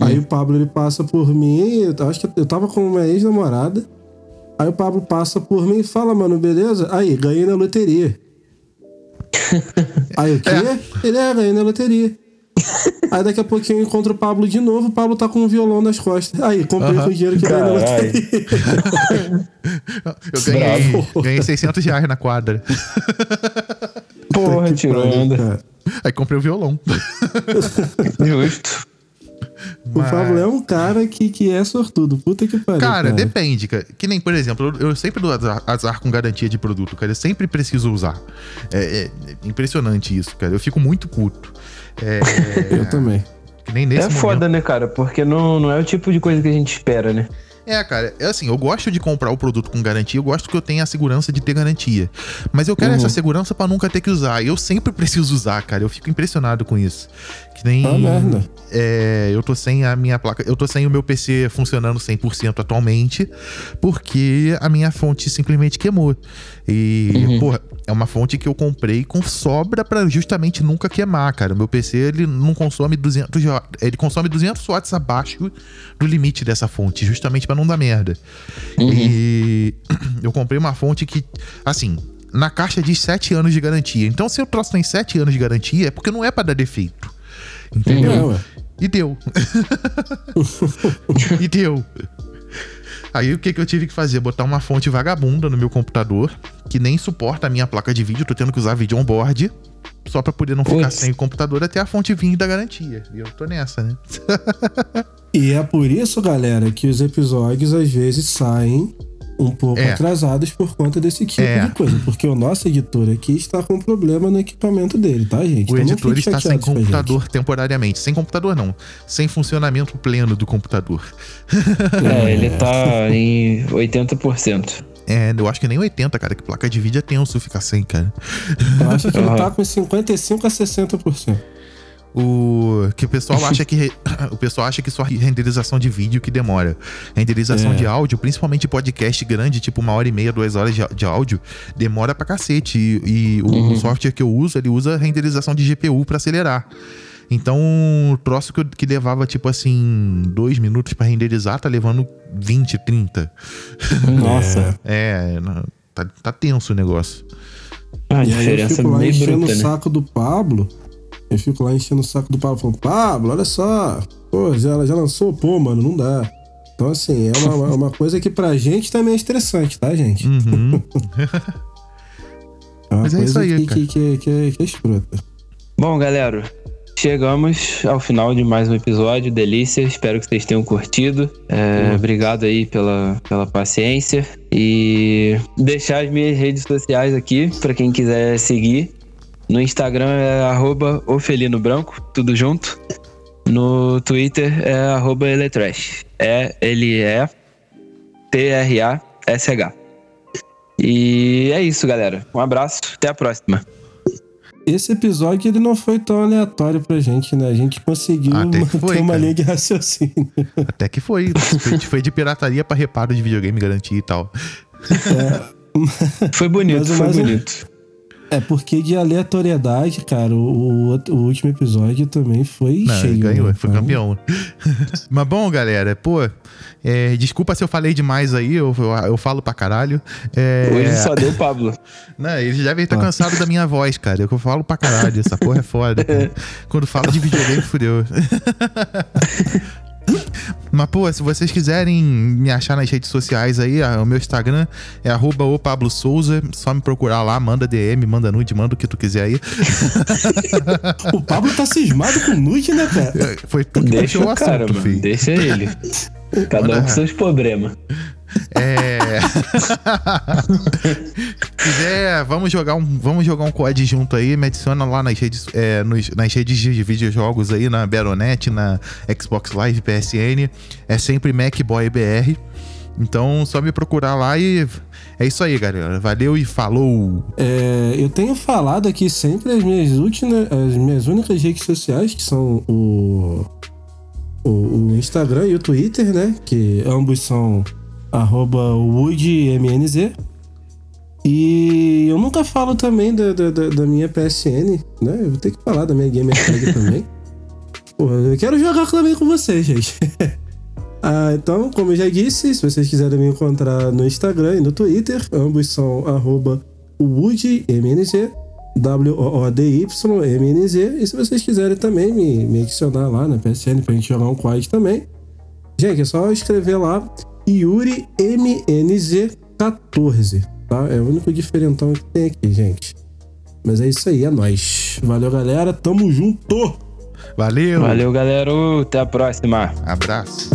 Aí o Pablo ele passa por mim. Eu acho que eu tava com uma ex-namorada. Aí o Pablo passa por mim e fala, mano, beleza? Aí, ganhei na loteria. Aí o quê? Ele é, ganhei na loteria. Aí daqui a pouquinho eu encontro o Pablo de novo, o Pablo tá com um violão nas costas. Aí, comprei Aham. com o dinheiro que ganhei na loteria. Eu ganhei, Bravo. ganhei 600 reais na quadra. Porra, tirou onda. cara. Aí comprei o violão. Justo. O Pablo é um cara que, que é sortudo. Puta que pariu. Cara, depende, cara. Que nem, por exemplo, eu, eu sempre dou azar, azar com garantia de produto, cara. Eu sempre preciso usar. É, é impressionante isso, cara. Eu fico muito puto. É, Eu também. que nem nesse é momento. foda, né, cara? Porque não, não é o tipo de coisa que a gente espera, né? É, cara, é assim, eu gosto de comprar o produto com garantia, eu gosto que eu tenha a segurança de ter garantia. Mas eu quero Uhum. essa segurança pra nunca ter que usar. E eu sempre preciso usar, cara. Eu fico impressionado com isso. Que nem. Ah, merda. É, eu tô sem a minha placa. Eu tô sem o meu PC funcionando 100% atualmente, porque a minha fonte simplesmente queimou. E, Uhum. porra, é uma fonte que eu comprei com sobra pra justamente nunca queimar, cara. Meu PC, ele não consome 200 wa- Ele consome 200 watts abaixo do limite dessa fonte, justamente pra não dar merda. E eu comprei uma fonte que, assim, na caixa diz 7 anos de garantia. Então, se o troço tem 7 anos de garantia, é porque não é pra dar defeito. Entendeu? Ué. E deu. e deu. Aí o que, que eu tive que fazer? Botar uma fonte vagabunda no meu computador, que nem suporta a minha placa de vídeo, tô tendo que usar vídeo on board. só pra poder não ficar Putz. sem o computador até a fonte vir da garantia. E eu tô nessa, né? E é por isso, galera, que os episódios às vezes saem um pouco É. atrasados por conta desse tipo É. de coisa. Porque o nosso editor aqui está com problema no equipamento dele, tá, gente? O Então editor está sem computador temporariamente. Sem computador, não. Sem funcionamento pleno do computador. É, ele tá em 80%. É, eu acho que nem 80, cara, que placa de vídeo é tenso ficar sem, cara. Eu acho que ele tá com 55 a 60%. O que o pessoal acha que o pessoal acha que só renderização de vídeo que demora. Renderização É. de áudio, principalmente podcast grande, tipo uma hora e meia, duas horas de, de áudio, demora pra cacete. E, e o, Uhum. o software que eu uso, ele usa renderização de GPU pra acelerar. Então, o troço que, eu- que levava, tipo assim, dois minutos pra renderizar, tá levando 20, 30. Nossa, É, tá, tá tenso o negócio. a E aí eu diferença fico lá meio enchendo bruta, o né? saco do Pablo. Eu fico lá enchendo o saco do Pablo, falando, Pablo, olha só. Pô, já, ela já lançou, pô, mano, não dá. Então, assim, é uma, uma coisa que pra gente também é estressante, tá, gente? Uhum. É uma Mas é coisa isso aí, que, cara. que, que, que, que é escrota. Bom, galera, chegamos ao final de mais um episódio. Delícia, espero que vocês tenham curtido. É, Obrigado aí pela, pela paciência. E deixar as minhas redes sociais aqui para quem quiser seguir. No Instagram é arroba Ofelino Branco, tudo junto. No Twitter é arroba Eletrash. É L-E-T-R-A-S-H. E é isso, galera. Um abraço, até a próxima. Esse episódio ele não foi tão aleatório pra gente, né? A gente conseguiu Até que manter foi, uma cara. linha de raciocínio. Até que foi. Foi, foi de pirataria pra reparo de videogame garantia e tal. Foi bonito, foi mais- bonito. É porque de aleatoriedade, cara, o, o, último episódio também foi Não, cheio. ganhou, né? foi Então, campeão. Mas bom, galera, pô, é, desculpa se eu falei demais aí, eu, eu, eu falo pra caralho. É, Hoje só deu Pablo. Não, eles devem estar Ah. cansados da minha voz, cara. Eu falo pra caralho, essa porra é foda. cara. Quando falo de videogame, fudeu. Mas, pô, se vocês quiserem me achar nas redes sociais aí, o meu Instagram é arroba o Pablo Souza. Só me procurar lá, manda DM, manda nude, manda o que tu quiser aí. O Pablo tá cismado com nude, né, cara? É, Foi tu que Deixa o o cara, assunto, mano. filho. Deixa ele. Cada um com seus problemas. É. quiser, vamos jogar um, vamos jogar um COD junto aí, me adiciona lá nas redes, é, nos- nas redes de videojogos aí, na Baronet, na Xbox Live, PSN. É sempre MacBoyBR. Então, só me procurar lá e é isso aí, galera. Valeu e falou! É, eu tenho falado aqui sempre as minhas últimas, as minhas únicas redes sociais, que são o, o, o Instagram e o Twitter, né? Que ambos são arroba WoodMNZ. E eu nunca falo também da, da, da- minha PSN, né? Eu vou ter que falar da minha Gamer Tag também. Eu quero jogar também com vocês, gente. Ah, então, como eu já disse, se vocês quiserem me encontrar no Instagram e no Twitter, ambos são arroba WoodMNZ, W-O-O-D-Y-M-N-Z. E se vocês quiserem também me, me adicionar lá na PSN pra gente jogar um quad também, gente, é só escrever lá Yuri MNZ14, tá? É o único diferentão que tem aqui, gente. Mas é isso aí, é nóis. Valeu, galera. Tamo junto! Valeu! Valeu, galera. Até a próxima. Abraço!